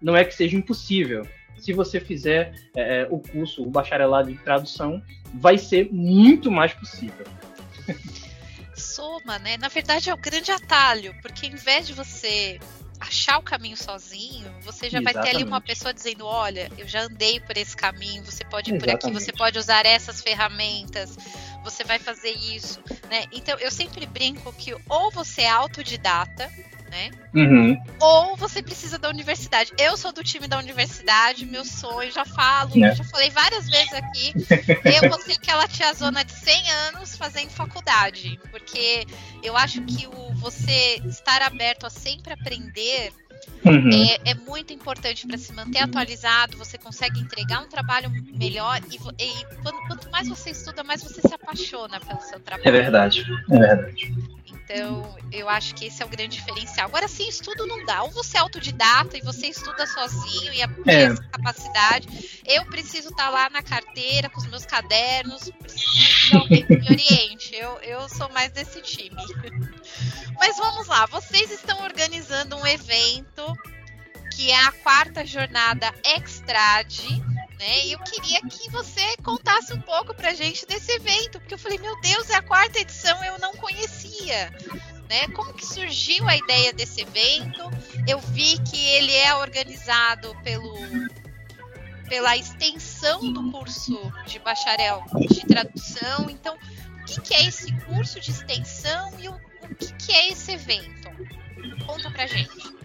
não é que seja impossível, se você fizer é, é, o curso, o bacharelado de tradução, vai ser muito mais possível. Soma, né? Na verdade é o grande atalho, porque em vez de você achar o caminho sozinho, você já Exatamente. vai ter ali uma pessoa dizendo: olha, eu já andei por esse caminho, você pode ir Exatamente. por aqui, você pode usar essas ferramentas, você vai fazer isso, né? Então eu sempre brinco que ou você é autodidata, né? Uhum. Ou você precisa da universidade. Eu sou do time da universidade, meu sonho, já falo, é. já falei várias vezes aqui. eu vou ser aquela tiazona de 100 anos fazendo faculdade, porque eu acho que o você estar aberto a sempre aprender Uhum. É, é, muito importante para se manter atualizado, você consegue entregar um trabalho melhor e, e quanto, quanto, mais você estuda, mais você se apaixona pelo seu trabalho. É verdade, é verdade. Então, eu acho que esse é o grande diferencial. Agora, sim, estudo não dá. Ou você é autodidata e você estuda sozinho e tem é. essa capacidade. Eu preciso estar tá lá na carteira com os meus cadernos, preciso que alguém me oriente. Eu, eu sou mais desse time. Mas vamos lá, vocês estão organizando um evento que é a quarta jornada Extrade né? E eu queria que você contasse um pouco pra gente desse evento, porque eu falei, meu Deus, é a quarta edição, eu não conhecia. Né? Como que surgiu a ideia desse evento? Eu vi que ele é organizado pelo pela extensão do curso de bacharel de tradução. Então, o que, que é esse curso de extensão e o, o que, que é esse evento? Conta pra gente.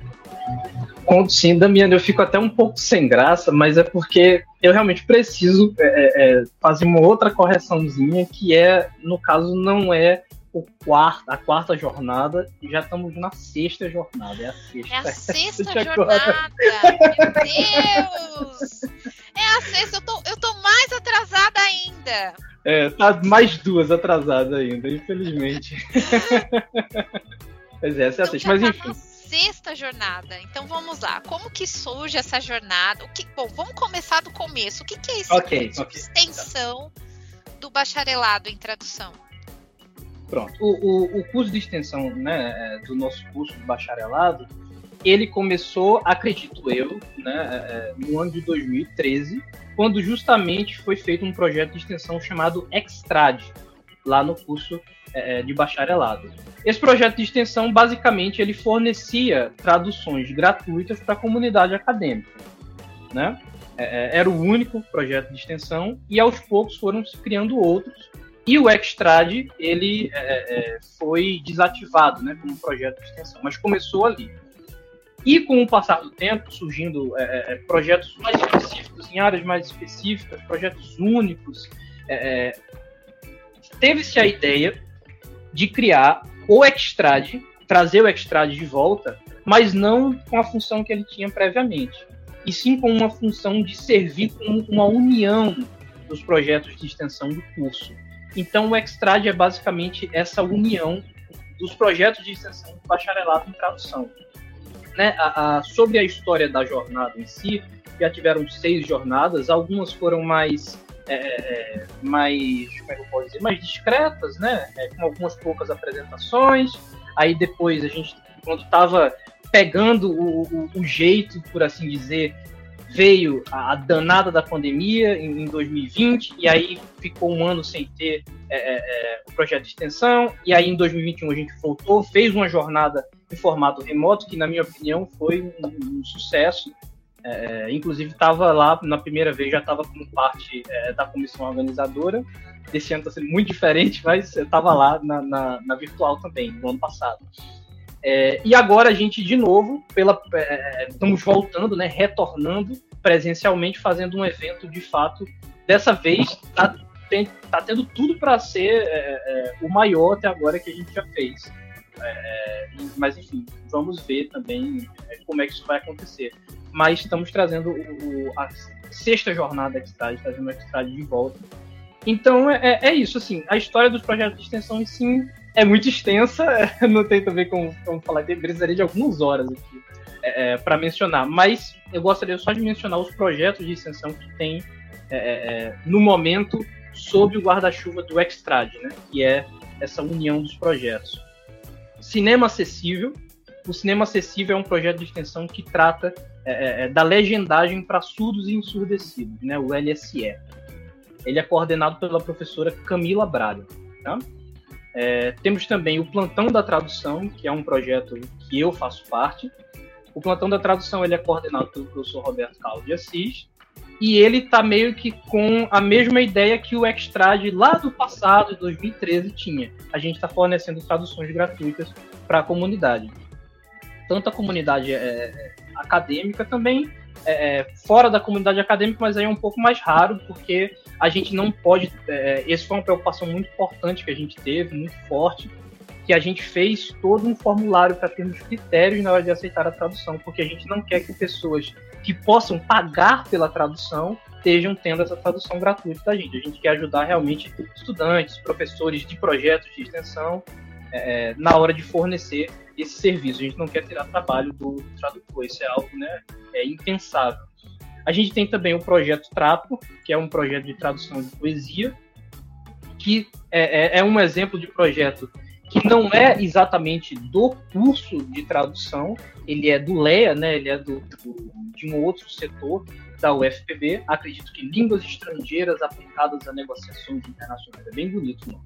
Conto sim, Damiano, eu fico até um pouco sem graça, mas é porque eu realmente preciso é, é, é, fazer uma outra correçãozinha, que é, no caso, não é o quarto, a quarta jornada, já estamos na sexta jornada. É a sexta. É a sexta jornada! Meu Deus! É a sexta, eu tô, eu tô mais atrasada ainda. É, tá mais duas atrasadas ainda, infelizmente. pois é, essa é a sexta, mas enfim. Sexta jornada. Então vamos lá. Como que surge essa jornada? O que, bom, vamos começar do começo. O que, que é esse okay, curso okay. extensão do bacharelado em tradução? Pronto. O, o, o curso de extensão né, é, do nosso curso de bacharelado, ele começou, acredito eu, né, é, é, no ano de 2013, quando justamente foi feito um projeto de extensão chamado Extrad, lá no curso de bacharelado. Esse projeto de extensão, basicamente, ele fornecia traduções gratuitas para a comunidade acadêmica. Né? era o único projeto de extensão e aos poucos foram se criando outros e o Extrad, ele é, é, foi desativado né, como projeto de extensão, mas começou ali. E com o passar do tempo, surgindo é, é, é projetos mais específicos, em áreas mais específicas, projetos únicos, é, teve-se a ideia de criar o Extrad, trazer o Extrad de volta, mas não com a função que ele tinha previamente, e sim com uma função de servir como uma união dos projetos de extensão do curso. Então, o Extrad é basicamente essa união dos projetos de extensão do bacharelado em tradução. Né? A, a, sobre a história da jornada em si, já tiveram seis jornadas, algumas foram mais, é, é mais, como é que eu posso dizer, mais discretas, né? É, com algumas poucas apresentações. Aí depois a gente, quando estava pegando o, o, o, jeito, por assim dizer, veio a, danada da pandemia em, em 2020, e aí ficou um ano sem ter é, é, é, o projeto de extensão, e aí em 2021 a gente voltou, fez uma jornada em formato remoto, que na minha opinião foi um, um sucesso. É, inclusive estava lá na primeira vez, já estava como parte é, da comissão organizadora. Esse ano está sendo muito diferente, mas eu estava lá na, na, na virtual também, no ano passado. É, e agora a gente, de novo, pela, é, estamos voltando, né, retornando presencialmente, fazendo um evento de fato. Dessa vez está tá tendo tudo para ser é, é, o maior até agora que a gente já fez. É, mas enfim, vamos ver também é, como é que isso vai acontecer. Mas estamos trazendo o, a sexta jornada Extrad, trazendo o Extrad de volta. Então é, é, isso, assim, a história dos projetos de extensão, sim, é muito extensa, não tem também como, como falar, precisaria de algumas horas aqui é, é para mencionar, mas eu gostaria só de mencionar os projetos de extensão que tem é, é, é no momento sob o guarda-chuva do Extrad, né, que é essa união dos projetos. Cinema Acessível. O Cinema Acessível é um projeto de extensão que trata é, da legendagem para surdos e ensurdecidos, né, o LSE. Ele é coordenado pela professora Camila Braga. Tá? É, temos também o Plantão da Tradução, que é um projeto que eu faço parte. O Plantão da Tradução ele é coordenado pelo professor Roberto Carlos de Assis, e ele está meio que com a mesma ideia que o Extrad lá do passado, de 2013, tinha. A gente está fornecendo traduções gratuitas para a comunidade. Tanto a comunidade é, acadêmica também, é, é, fora da comunidade acadêmica, mas aí é um pouco mais raro, porque a gente não pode. É, essa foi uma preocupação muito importante que a gente teve, muito forte, que a gente fez todo um formulário para termos critérios na hora de aceitar a tradução, porque a gente não quer que pessoas que possam pagar pela tradução estejam tendo essa tradução gratuita da gente. A gente quer ajudar realmente estudantes, professores de projetos de extensão é, na hora de fornecer esse serviço. A gente não quer tirar trabalho do tradutor, isso é algo né, é impensável. A gente tem também o projeto Trapo, que é um projeto de tradução de poesia, que é, é, é um exemplo de projeto que não é exatamente do curso de tradução, ele é do LEA, né? Ele é do, do, de um outro setor da UFPB. Acredito que línguas estrangeiras aplicadas a negociações internacionais. É bem bonito, não?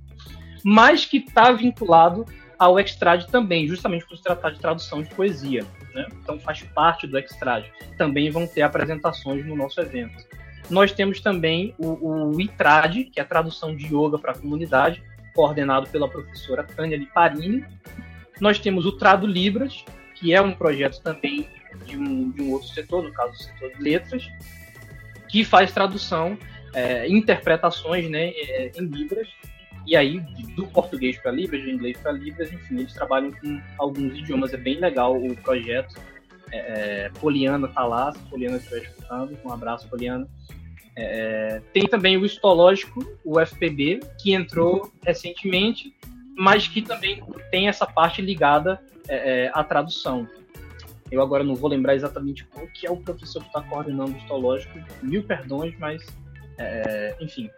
Mas que está vinculado ao Extrad também, justamente por se tratar de tradução de poesia. Né? Então faz parte do Extrad. Também vão ter apresentações no nosso evento. Nós temos também o, o ITRAD, que é a tradução de yoga para a comunidade, coordenado pela professora Tânia Liparini. Nós temos o Trado Libras, que é um projeto também de um, de um outro setor, no caso o setor de letras, que faz tradução, é, interpretações né, é, em Libras, e aí do português para Libras, do inglês para Libras, enfim, eles trabalham com alguns idiomas, é bem legal o projeto. É, é Poliana tá lá, se Poliana estiver escutando, um abraço, Poliana. É, tem também o histológico, o FPB, que entrou recentemente, mas que também tem essa parte ligada é, é, à tradução. Eu agora não vou lembrar exatamente qual que é o professor que está coordenando o histológico, mil perdões, mas é, enfim.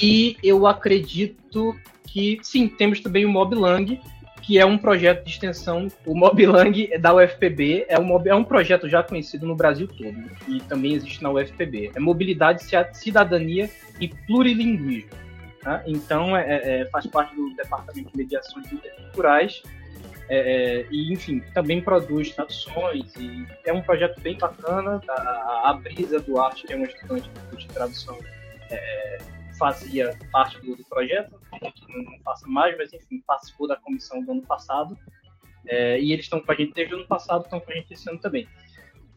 E eu acredito que, sim, temos também o MobLang, que é um projeto de extensão. O MobLang é da UFPB, é um, é um projeto já conhecido no Brasil todo, e também existe na UFPB. É Mobilidade, Cidadania e Plurilinguismo. Tá? Então, é, é, faz parte do Departamento de Mediações Interculturais é, é, e, enfim, também produz traduções. E é um projeto bem bacana. A, a Brisa Duarte, que é uma estudante de tradução, é, fazia parte do, do projeto, que não faça mais, mas, enfim, participou da comissão do ano passado. É, e eles estão com a gente desde o ano passado, estão com a gente esse ano também.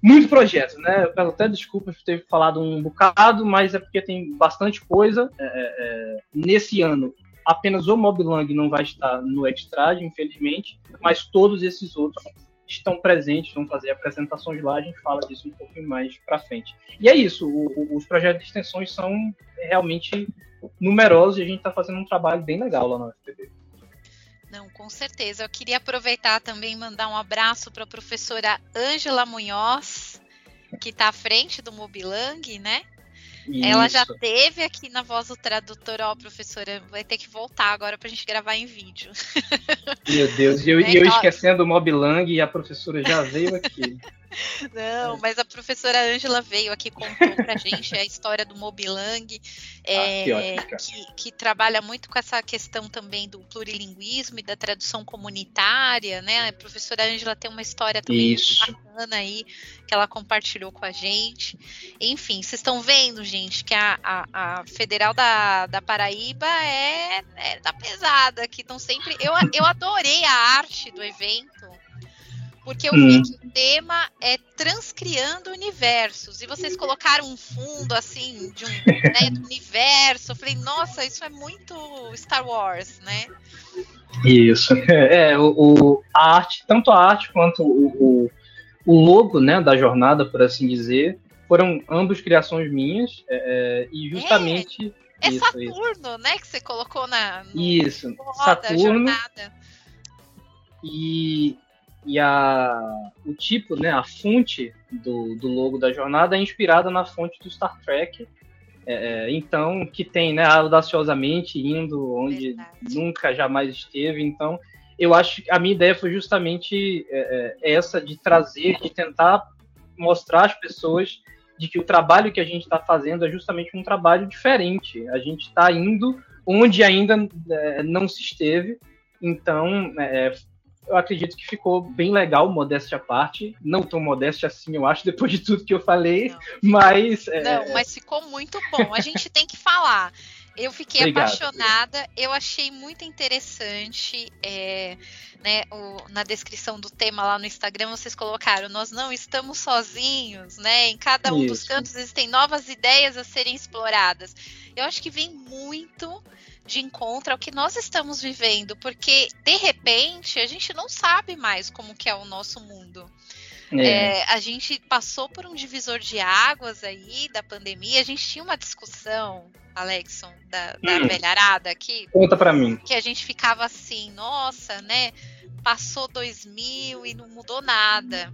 Muito projeto, né? Eu peço até desculpas por ter falado um bocado, mas é porque tem bastante coisa. É, é, nesse ano, apenas o Moblang não vai estar no Extrad, infelizmente, mas todos esses outros estão presentes, vão fazer apresentações lá, a gente fala disso um pouquinho mais para frente. E é isso, o, o, os projetos de extensões são realmente numerosos e a gente está fazendo um trabalho bem legal lá na UFPB. Não, com certeza. Eu queria aproveitar também e mandar um abraço para a professora Ângela Munhoz, que está à frente do Mobilang, né? Isso. Ela já teve aqui na voz do tradutor, ó, professora, vai ter que voltar agora pra gente gravar em vídeo. Meu Deus, e eu, né? eu esquecendo o Moblang e a professora já veio aqui. Não, mas a professora Ângela veio aqui contou pra gente a história do Mobilang, é, ah, que, que, que, trabalha muito com essa questão também do plurilinguismo e da tradução comunitária, né? A professora Ângela tem uma história também bacana aí que ela compartilhou com a gente. Enfim, vocês estão vendo, gente, que a, a, a, Federal da, da Paraíba é, é da pesada, que estão sempre. Eu, eu adorei a arte do evento porque eu vi hum. que o tema é transcriando universos. E vocês colocaram um fundo assim de um né, do universo. Eu falei, nossa, isso é muito Star Wars, né? Isso. É, o, o a arte, tanto a arte quanto o, o, o, logo né, da jornada, por assim dizer, foram ambos criações minhas. É, é e justamente. É, é isso, Saturno, isso. né? Que você colocou na. No, isso, no Saturno. E e a, o tipo, né, a fonte do, do logo da jornada é inspirada na fonte do Star Trek. É, é então, que tem né, audaciosamente indo onde Verdade. nunca jamais esteve. Então, eu acho que a minha ideia foi justamente é, é, essa de trazer, de tentar mostrar às pessoas de que o trabalho que a gente está fazendo é justamente um trabalho diferente. A gente está indo onde ainda é, não se esteve. Então, é, eu acredito que ficou bem legal, modéstia à parte. Não tão modéstia assim, eu acho, depois de tudo que eu falei, não. mas. É... Não, mas ficou muito bom. A gente tem que falar. Eu fiquei Obrigado. apaixonada, eu achei muito interessante. É, né, o, na descrição do tema lá no Instagram, vocês colocaram: Nós não estamos sozinhos, né? Em cada um Isso. dos cantos existem novas ideias a serem exploradas. Eu acho que vem muito de encontro ao que nós estamos vivendo, porque de repente a gente não sabe mais como que é o nosso mundo. É. É, a gente passou por um divisor de águas aí da pandemia. A gente tinha uma discussão, Alexson, da, da hum. velharada aqui. Conta para mim. Que a gente ficava assim, nossa, né? Passou 2000 e não mudou nada.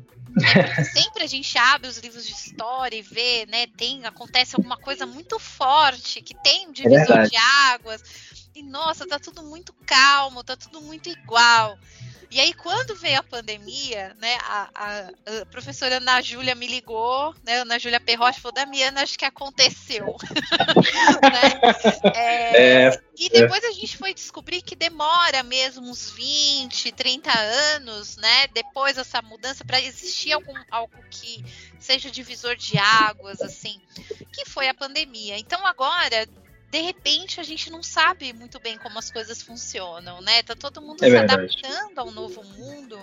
É sempre a gente abre os livros de história e vê, né? Tem, acontece alguma coisa muito forte, que tem um divisor é de águas. E nossa, tá tudo muito calmo, tá tudo muito igual. E aí, quando veio a pandemia, né, a, a, a professora Ana Júlia me ligou, né, Ana Júlia Perrocha falou, Damiana, acho que aconteceu. né? é, é, e depois a gente foi descobrir que demora mesmo uns 20, 30 anos, né, depois dessa mudança, para existir algum, algo que seja divisor de águas, assim, que foi a pandemia. Então, agora, de repente a gente não sabe muito bem como as coisas funcionam, né? Tá todo mundo é se adaptando ao novo mundo.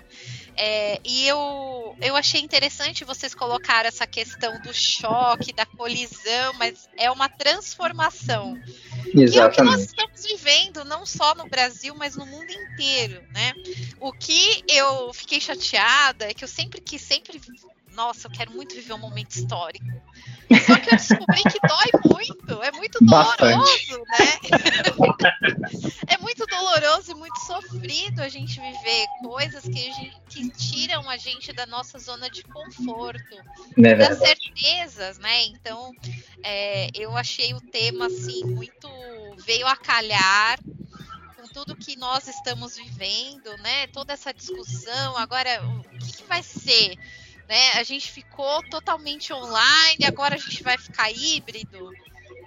É, e eu, eu achei interessante vocês colocar essa questão do choque, da colisão, mas é uma transformação. Exatamente. E é o que nós estamos vivendo, não só no Brasil, mas no mundo inteiro, né? O que eu fiquei chateada é que eu sempre quis sempre nossa, eu quero muito viver um momento histórico. Só que eu descobri que dói muito, é muito doloroso, né? é muito doloroso e muito sofrido a gente viver coisas que, gente, que tiram a gente da nossa zona de conforto, é das certezas, né? Então, é, eu achei o tema assim muito veio a calhar com tudo que nós estamos vivendo, né? Toda essa discussão. Agora, o que, que vai ser? Né? A gente ficou totalmente online, agora a gente vai ficar híbrido,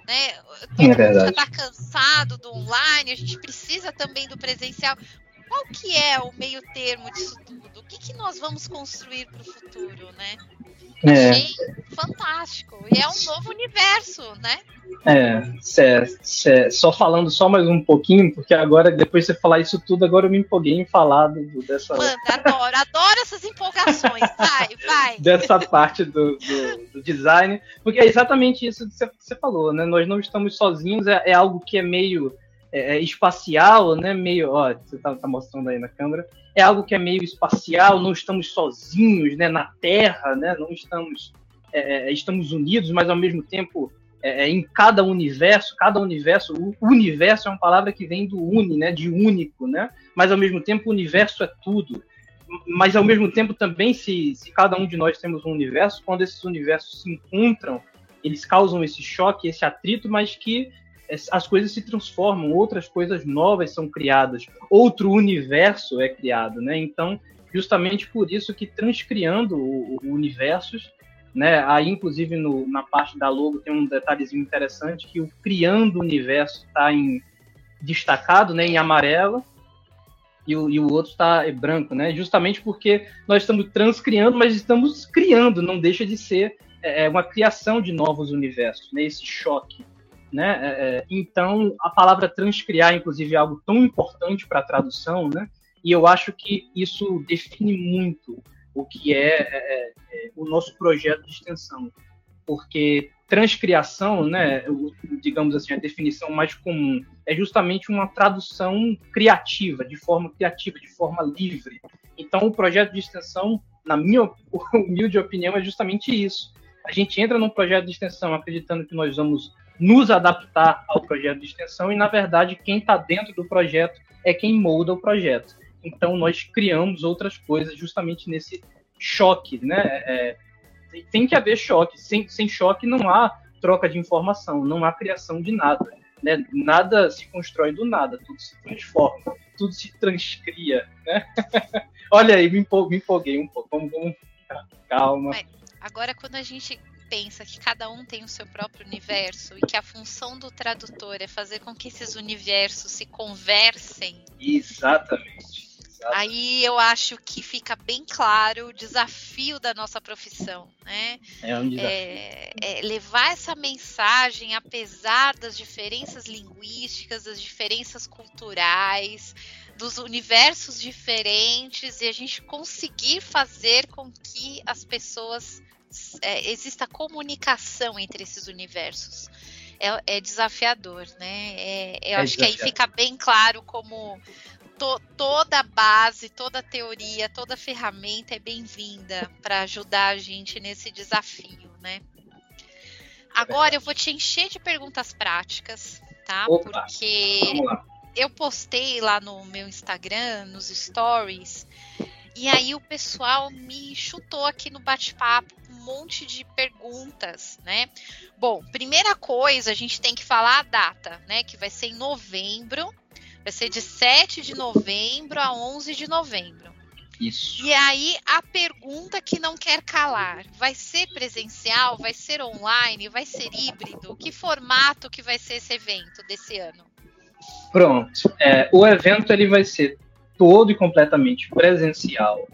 né? Todo é mundo já está cansado do online, a gente precisa também do presencial. Qual que é o meio termo disso tudo? O que, que nós vamos construir para o futuro, né? É. Achei fantástico. E é um novo universo, né? É, cê, cê, só falando só mais um pouquinho, porque agora, depois de você falar isso tudo, agora eu me empolguei em falar do, dessa. Mano, adoro, adoro essas empolgações. Vai, vai. dessa parte do, do, do, design, porque é exatamente isso que você falou, né? Nós não estamos sozinhos, é, é algo que é meio é, é, espacial, né? Meio, ó, você tá, tá, mostrando aí na câmera, é algo que é meio espacial. Não estamos sozinhos, né? Na Terra, né? Não estamos é, é estamos unidos, mas ao mesmo tempo é, em cada universo, cada universo, o universo é uma palavra que vem do uni, né? De único, né? Mas ao mesmo tempo o universo é tudo. Mas ao mesmo tempo também, se, se cada um de nós temos um universo, quando esses universos se encontram, eles causam esse choque, esse atrito, mas que as coisas se transformam, outras coisas novas são criadas, outro universo é criado, né? Então, justamente por isso que transcriando o, o universos, né? Aí, inclusive, no, na parte da logo tem um detalhezinho interessante que o criando o universo está em destacado, né? Em amarelo e o, e o outro está branco, né? Justamente porque nós estamos transcriando, mas estamos criando, não deixa de ser é, uma criação de novos universos, né? Esse choque né? É, é, então, a palavra transcriar, inclusive, é algo tão importante para a tradução, né? E eu acho que isso define muito o que é, é, é o nosso projeto de extensão, porque transcriação, né, digamos assim, a definição mais comum é justamente uma tradução criativa, de forma criativa, de forma livre. Então, o projeto de extensão, na minha humilde opinião, é justamente isso. A gente entra num projeto de extensão acreditando que nós vamos nos adaptar ao projeto de extensão e, na verdade, quem está dentro do projeto é quem molda o projeto. Então, nós criamos outras coisas justamente nesse choque, né? É, tem que haver choque. Sem, sem choque não há troca de informação, não há criação de nada. Né? Nada se constrói do nada, tudo se transforma, tudo se transcria. Né? Olha aí, me, empolguei um pouco. Vamos, vamos calma. Agora, quando a gente pensa que cada um tem o seu próprio universo e que a função do tradutor é fazer com que esses universos se conversem. Exatamente. Aí eu acho que fica bem claro o desafio da nossa profissão, né? É um desafio. É, é levar essa mensagem, apesar das diferenças linguísticas, das diferenças culturais, dos universos diferentes, e a gente conseguir fazer com que as pessoas é, exista comunicação entre esses universos. É, é desafiador, né? É, eu é acho que aí fica bem claro como to, toda a base, toda a teoria, toda a ferramenta é bem-vinda para ajudar a gente nesse desafio, né? Agora eu vou te encher de perguntas práticas, tá? Opa, Porque eu postei lá no meu Instagram, nos stories, e aí o pessoal me chutou aqui no bate-papo monte de perguntas, né? Bom, primeira coisa, a gente tem que falar a data, né? Que vai ser em novembro. Vai ser de 7 de novembro a 11 de novembro. Isso. E aí, a pergunta que não quer calar: vai ser presencial? Vai ser online? Vai ser híbrido? Que formato que vai ser esse evento desse ano? Pronto. É, o evento ele vai ser todo e completamente presencial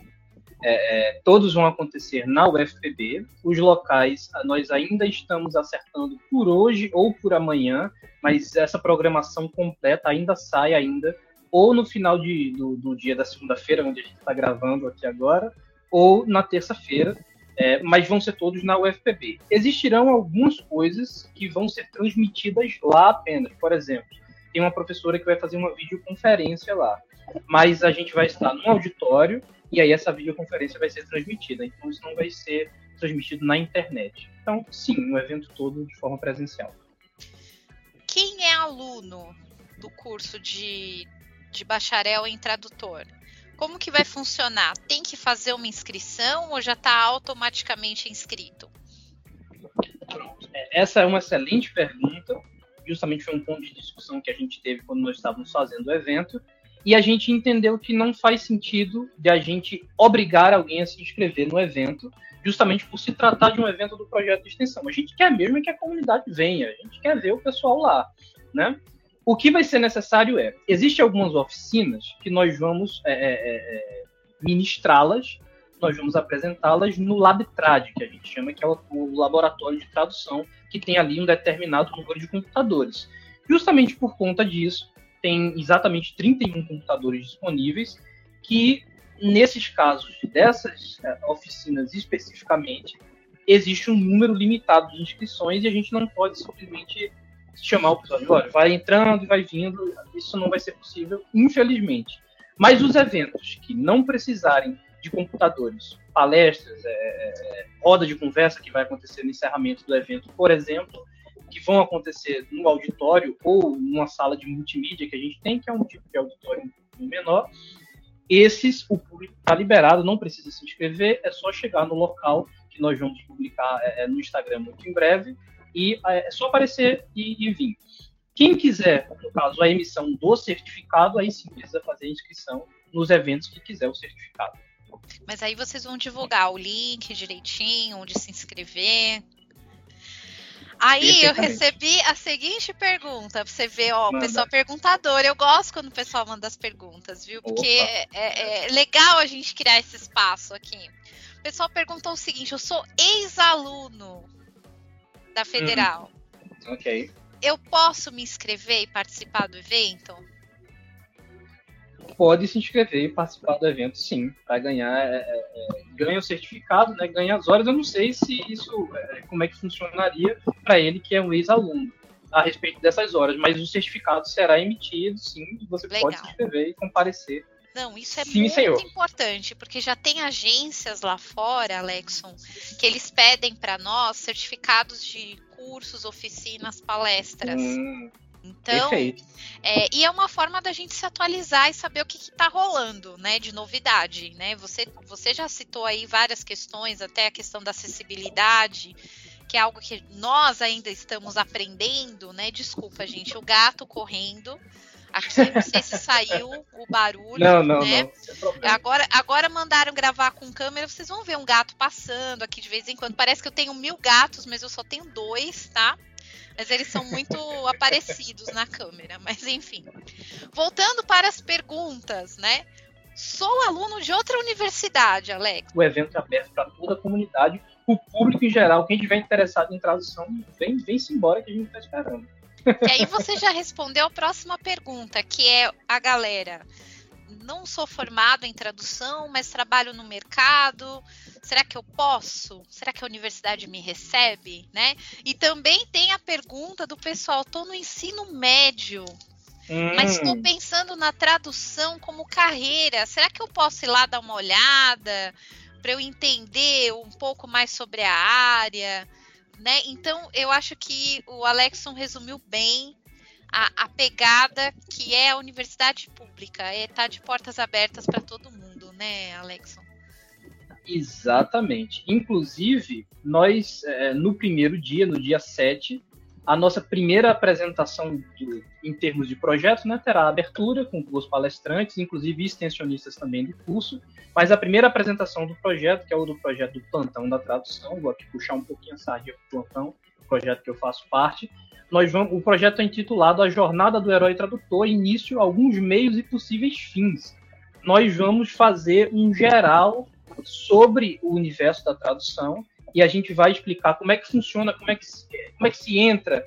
É, é, todos vão acontecer na UFPB. Os locais nós ainda estamos acertando por hoje ou por amanhã, mas essa programação completa ainda sai ainda ou no final de, do, do dia da segunda-feira, onde a gente está gravando aqui agora, ou na terça-feira, é, mas vão ser todos na UFPB. Existirão algumas coisas que vão ser transmitidas lá apenas. Por exemplo, tem uma professora que vai fazer uma videoconferência lá, mas a gente vai estar no auditório e aí essa videoconferência vai ser transmitida. Então isso não vai ser transmitido na internet. Então, sim, o um evento todo de forma presencial. Quem é aluno do curso de, de bacharel em tradutor? Como que vai funcionar? Tem que fazer uma inscrição ou já está automaticamente inscrito? É, essa é uma excelente pergunta. Justamente foi um ponto de discussão que a gente teve quando nós estávamos fazendo o evento. E a gente entendeu que não faz sentido de a gente obrigar alguém a se inscrever no evento, justamente por se tratar de um evento do projeto de extensão. A gente quer mesmo que a comunidade venha, a gente quer ver o pessoal lá, né? O que vai ser necessário é, existem algumas oficinas que nós vamos é, é, é, é ministrá-las, nós vamos apresentá-las no LabTrad, que a gente chama que é o laboratório de tradução, que tem ali um determinado número de computadores. Justamente por conta disso, tem exatamente 31 computadores disponíveis, que nesses casos dessas é, oficinas especificamente, existe um número limitado de inscrições e a gente não pode simplesmente chamar o pessoal, olha, vai entrando e vai vindo, isso não vai ser possível, infelizmente. Mas os eventos que não precisarem de computadores, palestras, é, é, roda de conversa que vai acontecer no encerramento do evento, por exemplo, que vão acontecer no auditório ou numa sala de multimídia que a gente tem, que é um tipo de auditório um menor, esses o público está liberado, não precisa se inscrever, é só chegar no local que nós vamos publicar é, é no Instagram muito em breve e é, é só aparecer e, e vir. Quem quiser, no caso, a emissão do certificado, aí sim precisa fazer a inscrição nos eventos que quiser o certificado. Mas aí vocês vão divulgar o link direitinho, onde se inscrever. Aí eu recebi a seguinte pergunta, pra você ver, ó, o pessoal perguntador. Eu gosto quando o pessoal manda as perguntas, viu? Porque é, é, é, legal a gente criar esse espaço aqui. O pessoal perguntou o seguinte: eu sou ex-aluno da Federal. Uhum. Ok. Eu posso me inscrever e participar do evento? Pode se inscrever e participar do evento, sim. Para ganhar, é, é, é, ganha o certificado, né? Ganha as horas. Eu não sei se isso, é, como é que funcionaria para ele que é um ex-aluno a respeito dessas horas, mas o certificado será emitido, sim, e você Legal. pode se inscrever e comparecer não, isso é Sim, muito senhor. importante, porque já tem agências lá fora, Alexon, que eles pedem para nós certificados de cursos, oficinas, palestras. Hum, então, é, e é uma forma da gente se atualizar e saber o que está rolando, né, de novidade, né? Você, você já citou aí várias questões, até a questão da acessibilidade, que é algo que nós ainda estamos aprendendo, né? Desculpa, gente, o gato correndo. Aqui, não sei se saiu o barulho. Não, não, né? não. Agora, agora mandaram gravar com câmera. Vocês vão ver um gato passando aqui de vez em quando. Parece que eu tenho mil gatos, mas eu só tenho dois, tá? Mas eles são muito aparecidos na câmera. Mas enfim. Voltando para as perguntas, né? Sou aluno de outra universidade, Alex. O evento é aberto para toda a comunidade, o público em geral. Quem estiver interessado em tradução, vem, vem-se embora que a gente está esperando. E aí você já respondeu a próxima pergunta, que é a galera. Não sou formado em tradução, mas trabalho no mercado. Será que eu posso? Será que a universidade me recebe, né? E também tem a pergunta do pessoal: estou no ensino médio, hum. mas estou pensando na tradução como carreira. Será que eu posso ir lá dar uma olhada para eu entender um pouco mais sobre a área? né? Então eu acho que o Alexson resumiu bem a, a pegada que é a universidade pública, é tá de portas abertas para todo mundo, né, Alexson? Exatamente. Inclusive, nós, é, no primeiro dia, no dia 7, a nossa primeira apresentação em termos de projeto né, terá abertura com duas palestrantes, inclusive extensionistas também do curso, mas a primeira apresentação do projeto, que é o do projeto do Plantão da Tradução, vou aqui puxar um pouquinho a sardinha para o Plantão, projeto que eu faço parte, nós vamos, o projeto é intitulado A Jornada do Herói Tradutor, Início, Alguns Meios e Possíveis Fins. Nós vamos fazer um geral sobre o universo da tradução e a gente vai explicar como é que funciona, como é que, como é que se entra,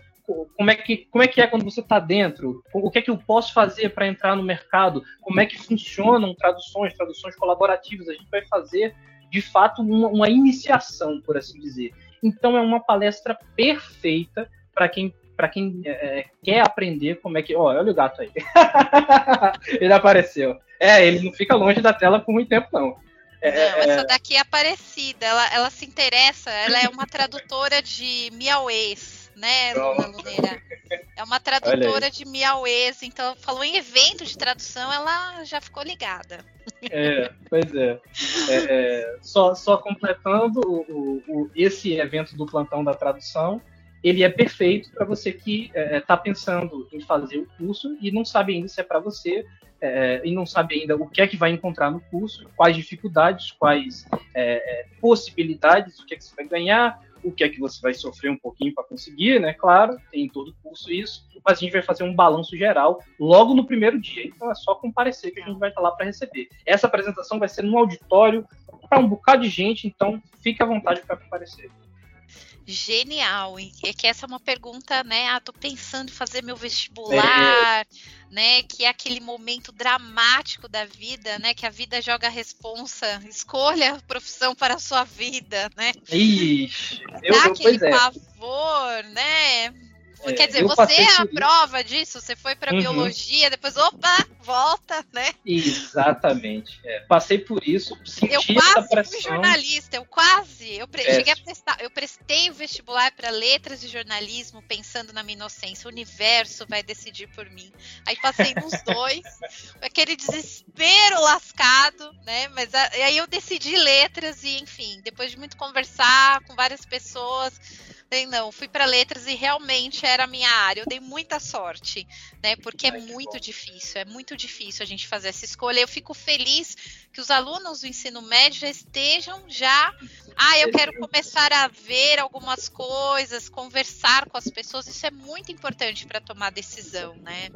como é que, como é, que é quando você está dentro, o que é que eu posso fazer para entrar no mercado, como é que funcionam traduções, traduções colaborativas. A gente vai fazer, de fato, uma, uma iniciação, por assim dizer. Então, é uma palestra perfeita para quem para quem é, é, quer aprender como é que. Oh, olha o gato aí. ele apareceu. É, ele não fica longe da tela por muito tempo, não. É, não, é, essa daqui é aparecida, ela, ela se interessa, ela é uma tradutora de miauês, né, Luna Luneira? É uma tradutora de miauês, então falou em evento de tradução, ela já ficou ligada. É, pois é. é, é só, só completando o, o, esse evento do plantão da tradução, ele é perfeito para você que está é, tá pensando em fazer o curso e não sabe ainda se é para você é, e não sabe ainda o que é que vai encontrar no curso, quais dificuldades, quais é, é possibilidades, o que é que você vai ganhar, o que é que você vai sofrer um pouquinho para conseguir, né? Claro, tem em todo curso isso, mas a gente vai fazer um balanço geral logo no primeiro dia, então é só comparecer que a gente vai estar lá para receber. Essa apresentação vai ser num auditório para um bocado de gente, então fique à vontade para comparecer genial. É que essa é uma pergunta, né? Ah, tô pensando em fazer meu vestibular, é. né? Que é aquele momento dramático da vida, né? Que a vida joga a responsa, escolha a profissão para a sua vida, né? Ixi, eu, Dá eu, aquele é. pavor, né? É, Quer dizer, você é a prova disso, você foi para uhum. biologia, depois, opa, volta, né? Exatamente. É, passei por isso, senti eu quase fui jornalista, eu quase, eu pre... é. cheguei a prestar, eu prestei o vestibular para letras e jornalismo, pensando na minha inocência, o universo vai decidir por mim. Aí passei nos dois, aquele desespero lascado, né? Mas a... aí eu decidi letras e, enfim, depois de muito conversar com várias pessoas, não, fui para letras e realmente era a minha área. Eu dei muita sorte, né? Porque é muito difícil, é muito difícil a gente fazer essa escolha. Eu fico feliz que os alunos do ensino médio já estejam já. Ah, eu quero começar a ver algumas coisas, conversar com as pessoas. Isso é muito importante para tomar decisão, né?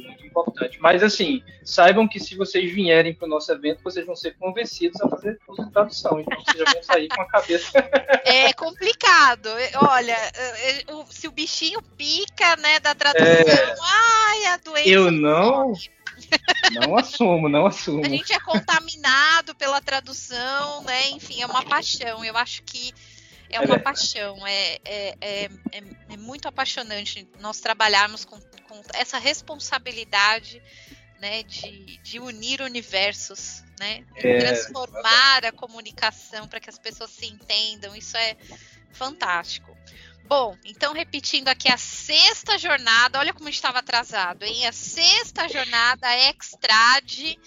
Muito importante. Mas assim, saibam que se vocês vierem para o nosso evento, vocês vão ser convencidos a fazer curso de tradução. Então vocês já vão sair com a cabeça. É complicado. Olha, se o bichinho pica, né, da tradução, é... ai, a doença. Eu não. Não assumo, não assumo. A gente é contaminado pela tradução, né? Enfim, é uma paixão. Eu acho que é uma é paixão, é, é, é, é, muito apaixonante nós trabalharmos com com essa responsabilidade né, de, de unir universos, né, de é, transformar a comunicação para que as pessoas se entendam. Isso é fantástico. Bom, então repetindo aqui a sexta jornada, olha como estava atrasado, hein? A sexta jornada Extrade,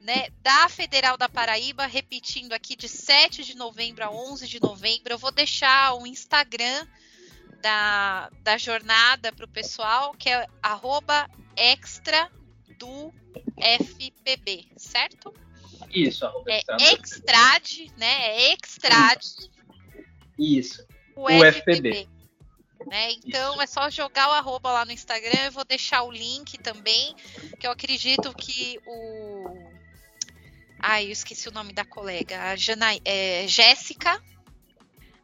né, da Federal da Paraíba, repetindo aqui de 7 de novembro a 11 de novembro. Eu vou deixar o Instagram da, da jornada para o pessoal, que é arroba extra do FPB, certo? Isso, arroba é extrade, né? É extrade. Isso. O, o FPB. FPB. Né? Então Isso. é só jogar o arroba lá no Instagram. Eu vou deixar o link também, que eu acredito que o. Ai, eu esqueci o nome da colega. A Jana... é, Jéssica,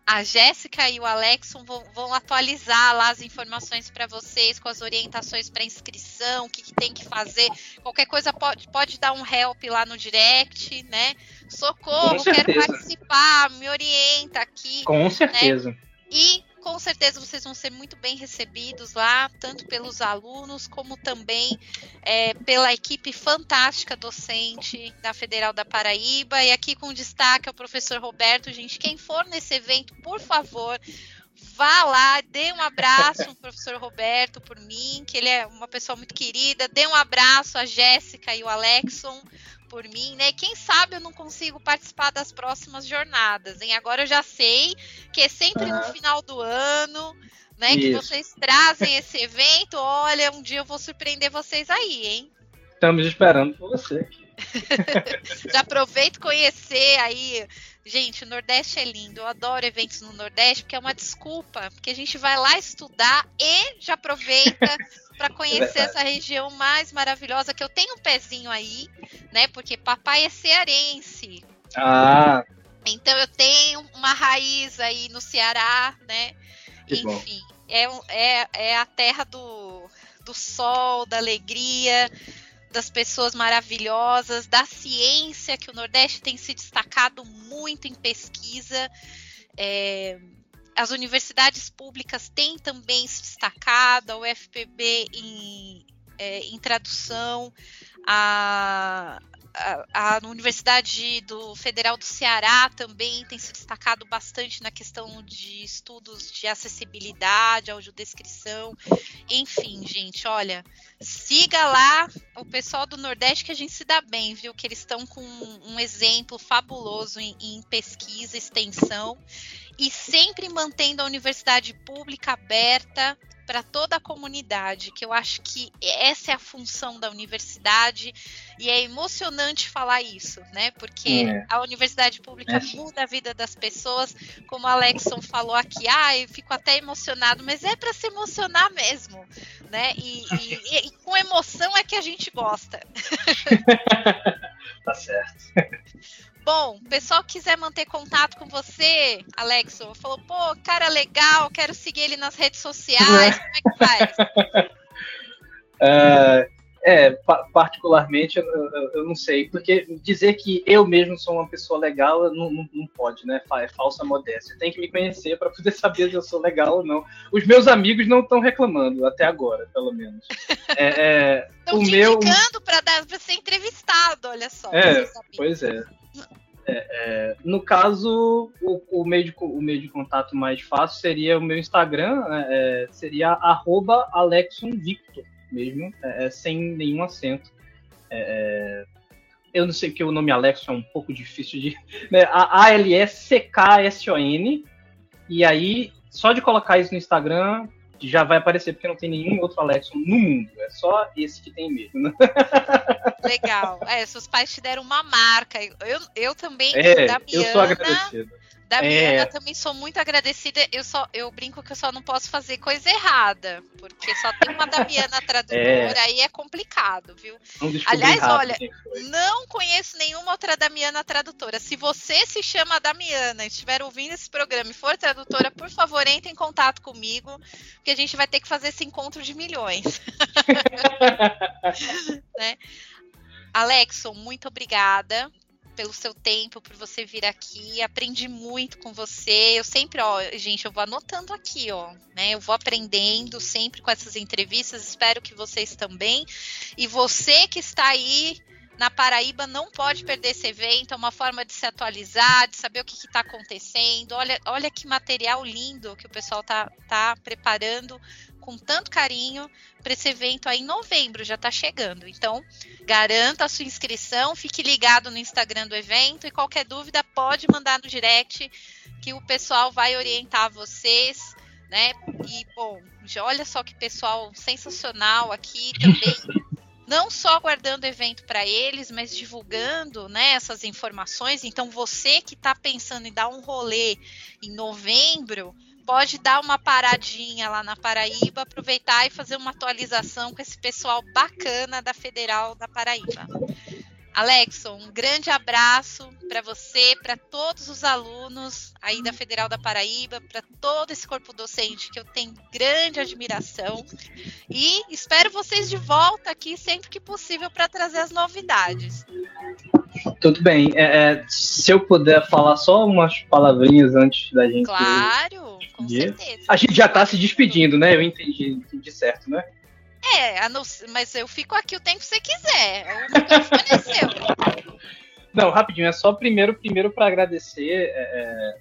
a Jéssica e o Alexon vão, vão, atualizar lá as informações para vocês, com as orientações para inscrição, o que, que, tem que fazer. Qualquer coisa pode, pode dar um help lá no direct, né? Socorro, quero participar, me orienta aqui. Com certeza. Né? E com certeza vocês vão ser muito bem recebidos lá, tanto pelos alunos como também é, pela equipe fantástica docente da Federal da Paraíba. E aqui com destaque ao professor Roberto, gente, quem for nesse evento, por favor, vá lá, dê um abraço ao professor Roberto por mim, que ele é uma pessoa muito querida, dê um abraço a Jéssica e o Alexon por mim, né? Quem sabe eu não consigo participar das próximas jornadas, hein? Agora eu já sei que é sempre uhum. no final do ano, né? Isso. Que vocês trazem esse evento. Olha, um dia eu vou surpreender vocês aí, hein? Estamos esperando por você aqui. já aproveito conhecer aí. Gente, o Nordeste é lindo. Eu adoro eventos no Nordeste, porque é uma desculpa. Porque a gente vai lá estudar e já aproveita para conhecer é essa região mais maravilhosa que eu tenho um pezinho aí, né? Porque papai é cearense. Ah. Então eu tenho uma raiz aí no Ceará, né? Que Enfim, é, é, é a terra do, do sol, da alegria, das pessoas maravilhosas, da ciência, que o Nordeste tem se destacado muito em pesquisa. É, as universidades públicas têm também se destacado, a UFPB em, é, em tradução, a, a, a, Universidade do Federal do Ceará também tem se destacado bastante na questão de estudos de acessibilidade, audiodescrição. Enfim, gente, olha, siga lá o pessoal do Nordeste que a gente se dá bem, viu? Que eles estão com um exemplo fabuloso em, em pesquisa, extensão e sempre mantendo a universidade pública aberta para toda a comunidade, que eu acho que essa é a função da universidade e é emocionante falar isso, né? Porque é. a universidade pública é. muda a vida das pessoas, como o Alexson falou aqui, ah, eu fico até emocionado, mas é para se emocionar mesmo, né? E, e, e, com emoção é que a gente gosta. tá certo. Bom, o pessoal quiser manter contato com você, Alexo, falou, pô, cara legal, quero seguir ele nas redes sociais, como é que faz? Uh, é, particularmente, eu, eu, eu, não sei, porque dizer que eu mesmo sou uma pessoa legal não, não, não pode, né? É falsa modéstia. Tem que me conhecer para poder saber se eu sou legal ou não. Os meus amigos não estão reclamando, até agora, pelo menos. É, é, o te meu... indicando para ser entrevistado, olha só. É, pois é. É, é, no caso, o, o, meio de, o meio de contato mais fácil seria o meu Instagram, né, é, seria arroba AlexonVictor, mesmo, é, é, sem nenhum acento. É, eu não sei que o nome Alexson é um pouco difícil de. Né, A-L-E-C-K-S-O-N. E aí, só de colocar isso no Instagram, já vai aparecer, porque não tem nenhum outro Alexson no mundo. É só esse que tem mesmo. Né? Legal. É, seus pais te deram uma marca. Eu, eu também, é, da Miana, eu sou agradecido. Da é. também sou muito agradecida. Eu só eu brinco que eu só não posso fazer coisa errada, porque só tem uma Damiana tradutora, é. aí é complicado, viu? Aliás, olha, não conheço nenhuma outra Damiana tradutora. Se você se chama Damiana e estiver ouvindo esse programa e for tradutora, por favor, entre em contato comigo, porque a gente vai ter que fazer esse encontro de milhões. né? Alexson, muito obrigada pelo seu tempo, por você vir aqui. Aprendi muito com você. Eu sempre, ó, gente, eu vou anotando aqui, ó, né? Eu vou aprendendo sempre com essas entrevistas. Espero que vocês também. E você que está aí na Paraíba não pode perder esse evento, é uma forma de se atualizar, de saber o que está acontecendo. Olha, olha que material lindo que o pessoal está tá preparando com tanto carinho para esse evento aí em novembro, já está chegando. Então, garanta a sua inscrição, fique ligado no Instagram do evento e qualquer dúvida pode mandar no direct que o pessoal vai orientar vocês, né? E bom, olha só que pessoal sensacional aqui também. Não só guardando evento para eles, mas divulgando né, essas informações. Então, você que está pensando em dar um rolê em novembro, pode dar uma paradinha lá na Paraíba, aproveitar e fazer uma atualização com esse pessoal bacana da Federal da Paraíba. Alexson, um grande abraço para você, para todos os alunos aí da Federal da Paraíba, para todo esse corpo docente que eu tenho grande admiração. E espero vocês de volta aqui sempre que possível para trazer as novidades. Tudo bem. É, é, se eu puder falar só umas palavrinhas antes da gente. Claro, com certeza. A gente já está se despedindo, né? Eu entendi, entendi certo, né? É, não, mas eu fico aqui o tempo que você quiser. O é seu. Não, rapidinho, é só primeiro, primeiro para agradecer é, é,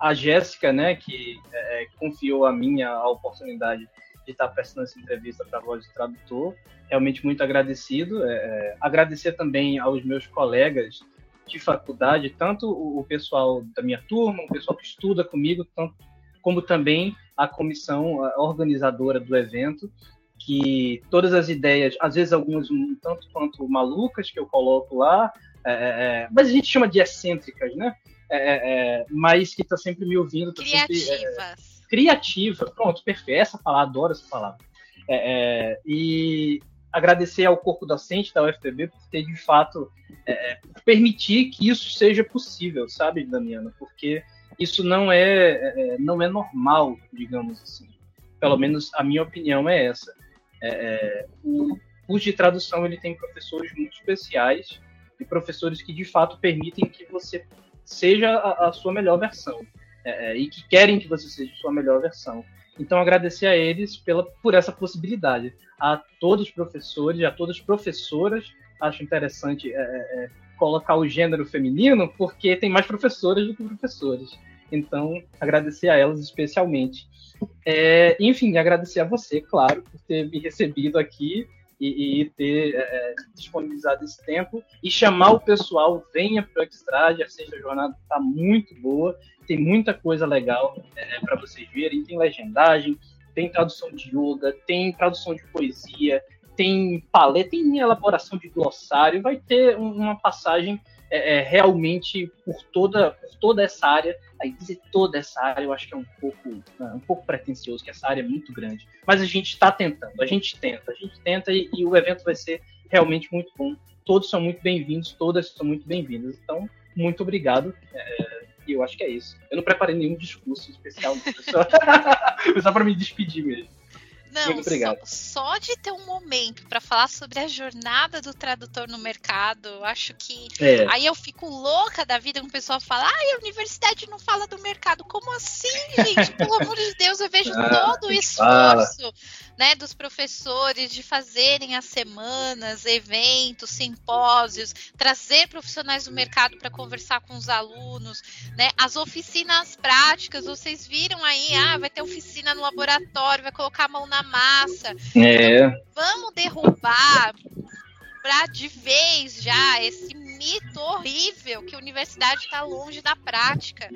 a Jéssica, né, que é, é, confiou a minha a oportunidade de estar prestando essa entrevista para a Voz do Tradutor. Realmente muito agradecido. É, agradecer também aos meus colegas de faculdade, tanto o, o, pessoal da minha turma, o pessoal que estuda comigo, tanto, como também a comissão organizadora do evento que todas as ideias, às vezes algumas um tanto quanto malucas que eu coloco lá, é, é, é mas a gente chama de excêntricas, né? É, é, é mas que está sempre me ouvindo. Tá Criativas. Sempre, criativa, pronto, perfeito. Essa palavra, adoro essa palavra. e agradecer ao corpo docente da UFPB por ter, de fato, é, permitir que isso seja possível, sabe, Damiana? Porque isso não é, é, não é normal, digamos assim. Pelo menos a minha opinião é essa. É, é o curso de tradução ele tem professores muito especiais e professores que de fato permitem que você seja a, a sua melhor versão é, é, e que querem que você seja a sua melhor versão. Então agradecer a eles pela, por essa possibilidade. A todos os professores, a todas as professoras, acho interessante é, é, colocar o gênero feminino, porque tem mais professoras do que professores. Então, agradecer a elas especialmente. É, enfim, agradecer a você, claro, por ter me recebido aqui e, e ter é, é, disponibilizado esse tempo. E chamar o pessoal, venha para o Extrade, a jornada está muito boa, tem muita coisa legal é, para vocês verem, tem legendagem, tem tradução de yoga, tem tradução de poesia, tem paleta, tem elaboração de glossário, vai ter uma passagem é, é, realmente por toda, por toda essa área. Aí dizer toda essa área eu acho que é um pouco, né, um pouco pretencioso, que essa área é muito grande. Mas a gente está tentando, a gente tenta, a gente tenta e, e, o evento vai ser realmente muito bom. Todos são muito bem-vindos, todas são muito bem-vindas. Então, muito obrigado. É, e eu acho que é isso. Eu não preparei nenhum discurso especial, só para me despedir mesmo. Não, só, só, de ter um momento para falar sobre a jornada do tradutor no mercado, eu acho que. É. Aí eu fico louca da vida com o pessoal fala: ah, a universidade não fala do mercado. Como assim, gente? Pelo amor de Deus, eu vejo ah, todo o esforço né, dos professores de fazerem as semanas, eventos, simpósios, trazer profissionais do mercado para conversar com os alunos, né? As oficinas práticas, vocês viram aí, ah, vai ter oficina no laboratório, vai colocar a mão na massa. É. Então, vamos derrubar para de vez já esse mito horrível que a universidade está longe da prática.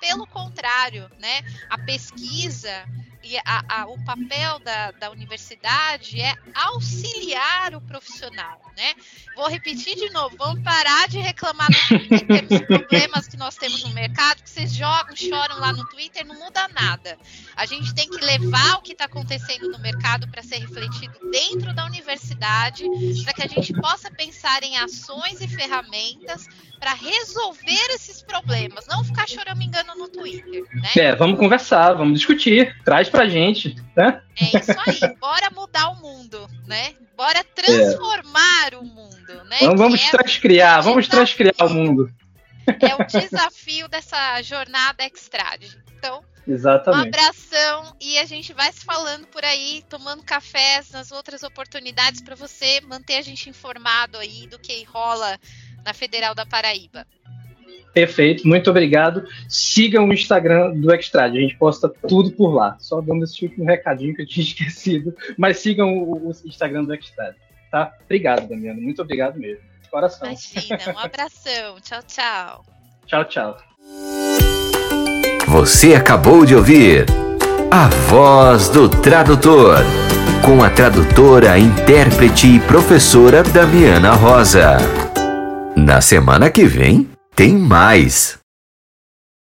Pelo contrário, né? A pesquisa e a, a, o papel da, da universidade é auxiliar o profissional, né? Vou repetir de novo, vamos parar de reclamar no Twitter dos problemas que nós temos no mercado, que vocês jogam, choram lá no Twitter, não muda nada. A gente tem que levar o que está acontecendo no mercado para ser refletido dentro da universidade, para que a gente possa pensar em ações e ferramentas para resolver esses problemas, não ficar choramingando no Twitter, né? É, vamos conversar, vamos discutir, traz pra gente, né? É isso aí, bora mudar o mundo, né? Bora transformar é. o mundo, né? Vamos, vamos é transcriar, vamos transcriar o mundo. É o desafio dessa jornada Extrade. Então, Exatamente. Um abração e a gente vai se falando por aí, tomando cafés nas outras oportunidades para você manter a gente informado aí do que rola na Federal da Paraíba. Perfeito, muito obrigado. Sigam o Instagram do Extrade, a gente posta tudo por lá. Só dando esse último recadinho que eu tinha esquecido, mas sigam o, Instagram do Extrade, tá? Obrigado, Damiano, muito obrigado mesmo. De coração. Imagina, um abração. tchau, tchau. Tchau, tchau. Você acabou de ouvir A Voz do Tradutor, com a tradutora, intérprete e professora Damiana Rosa. Na semana que vem, tem mais.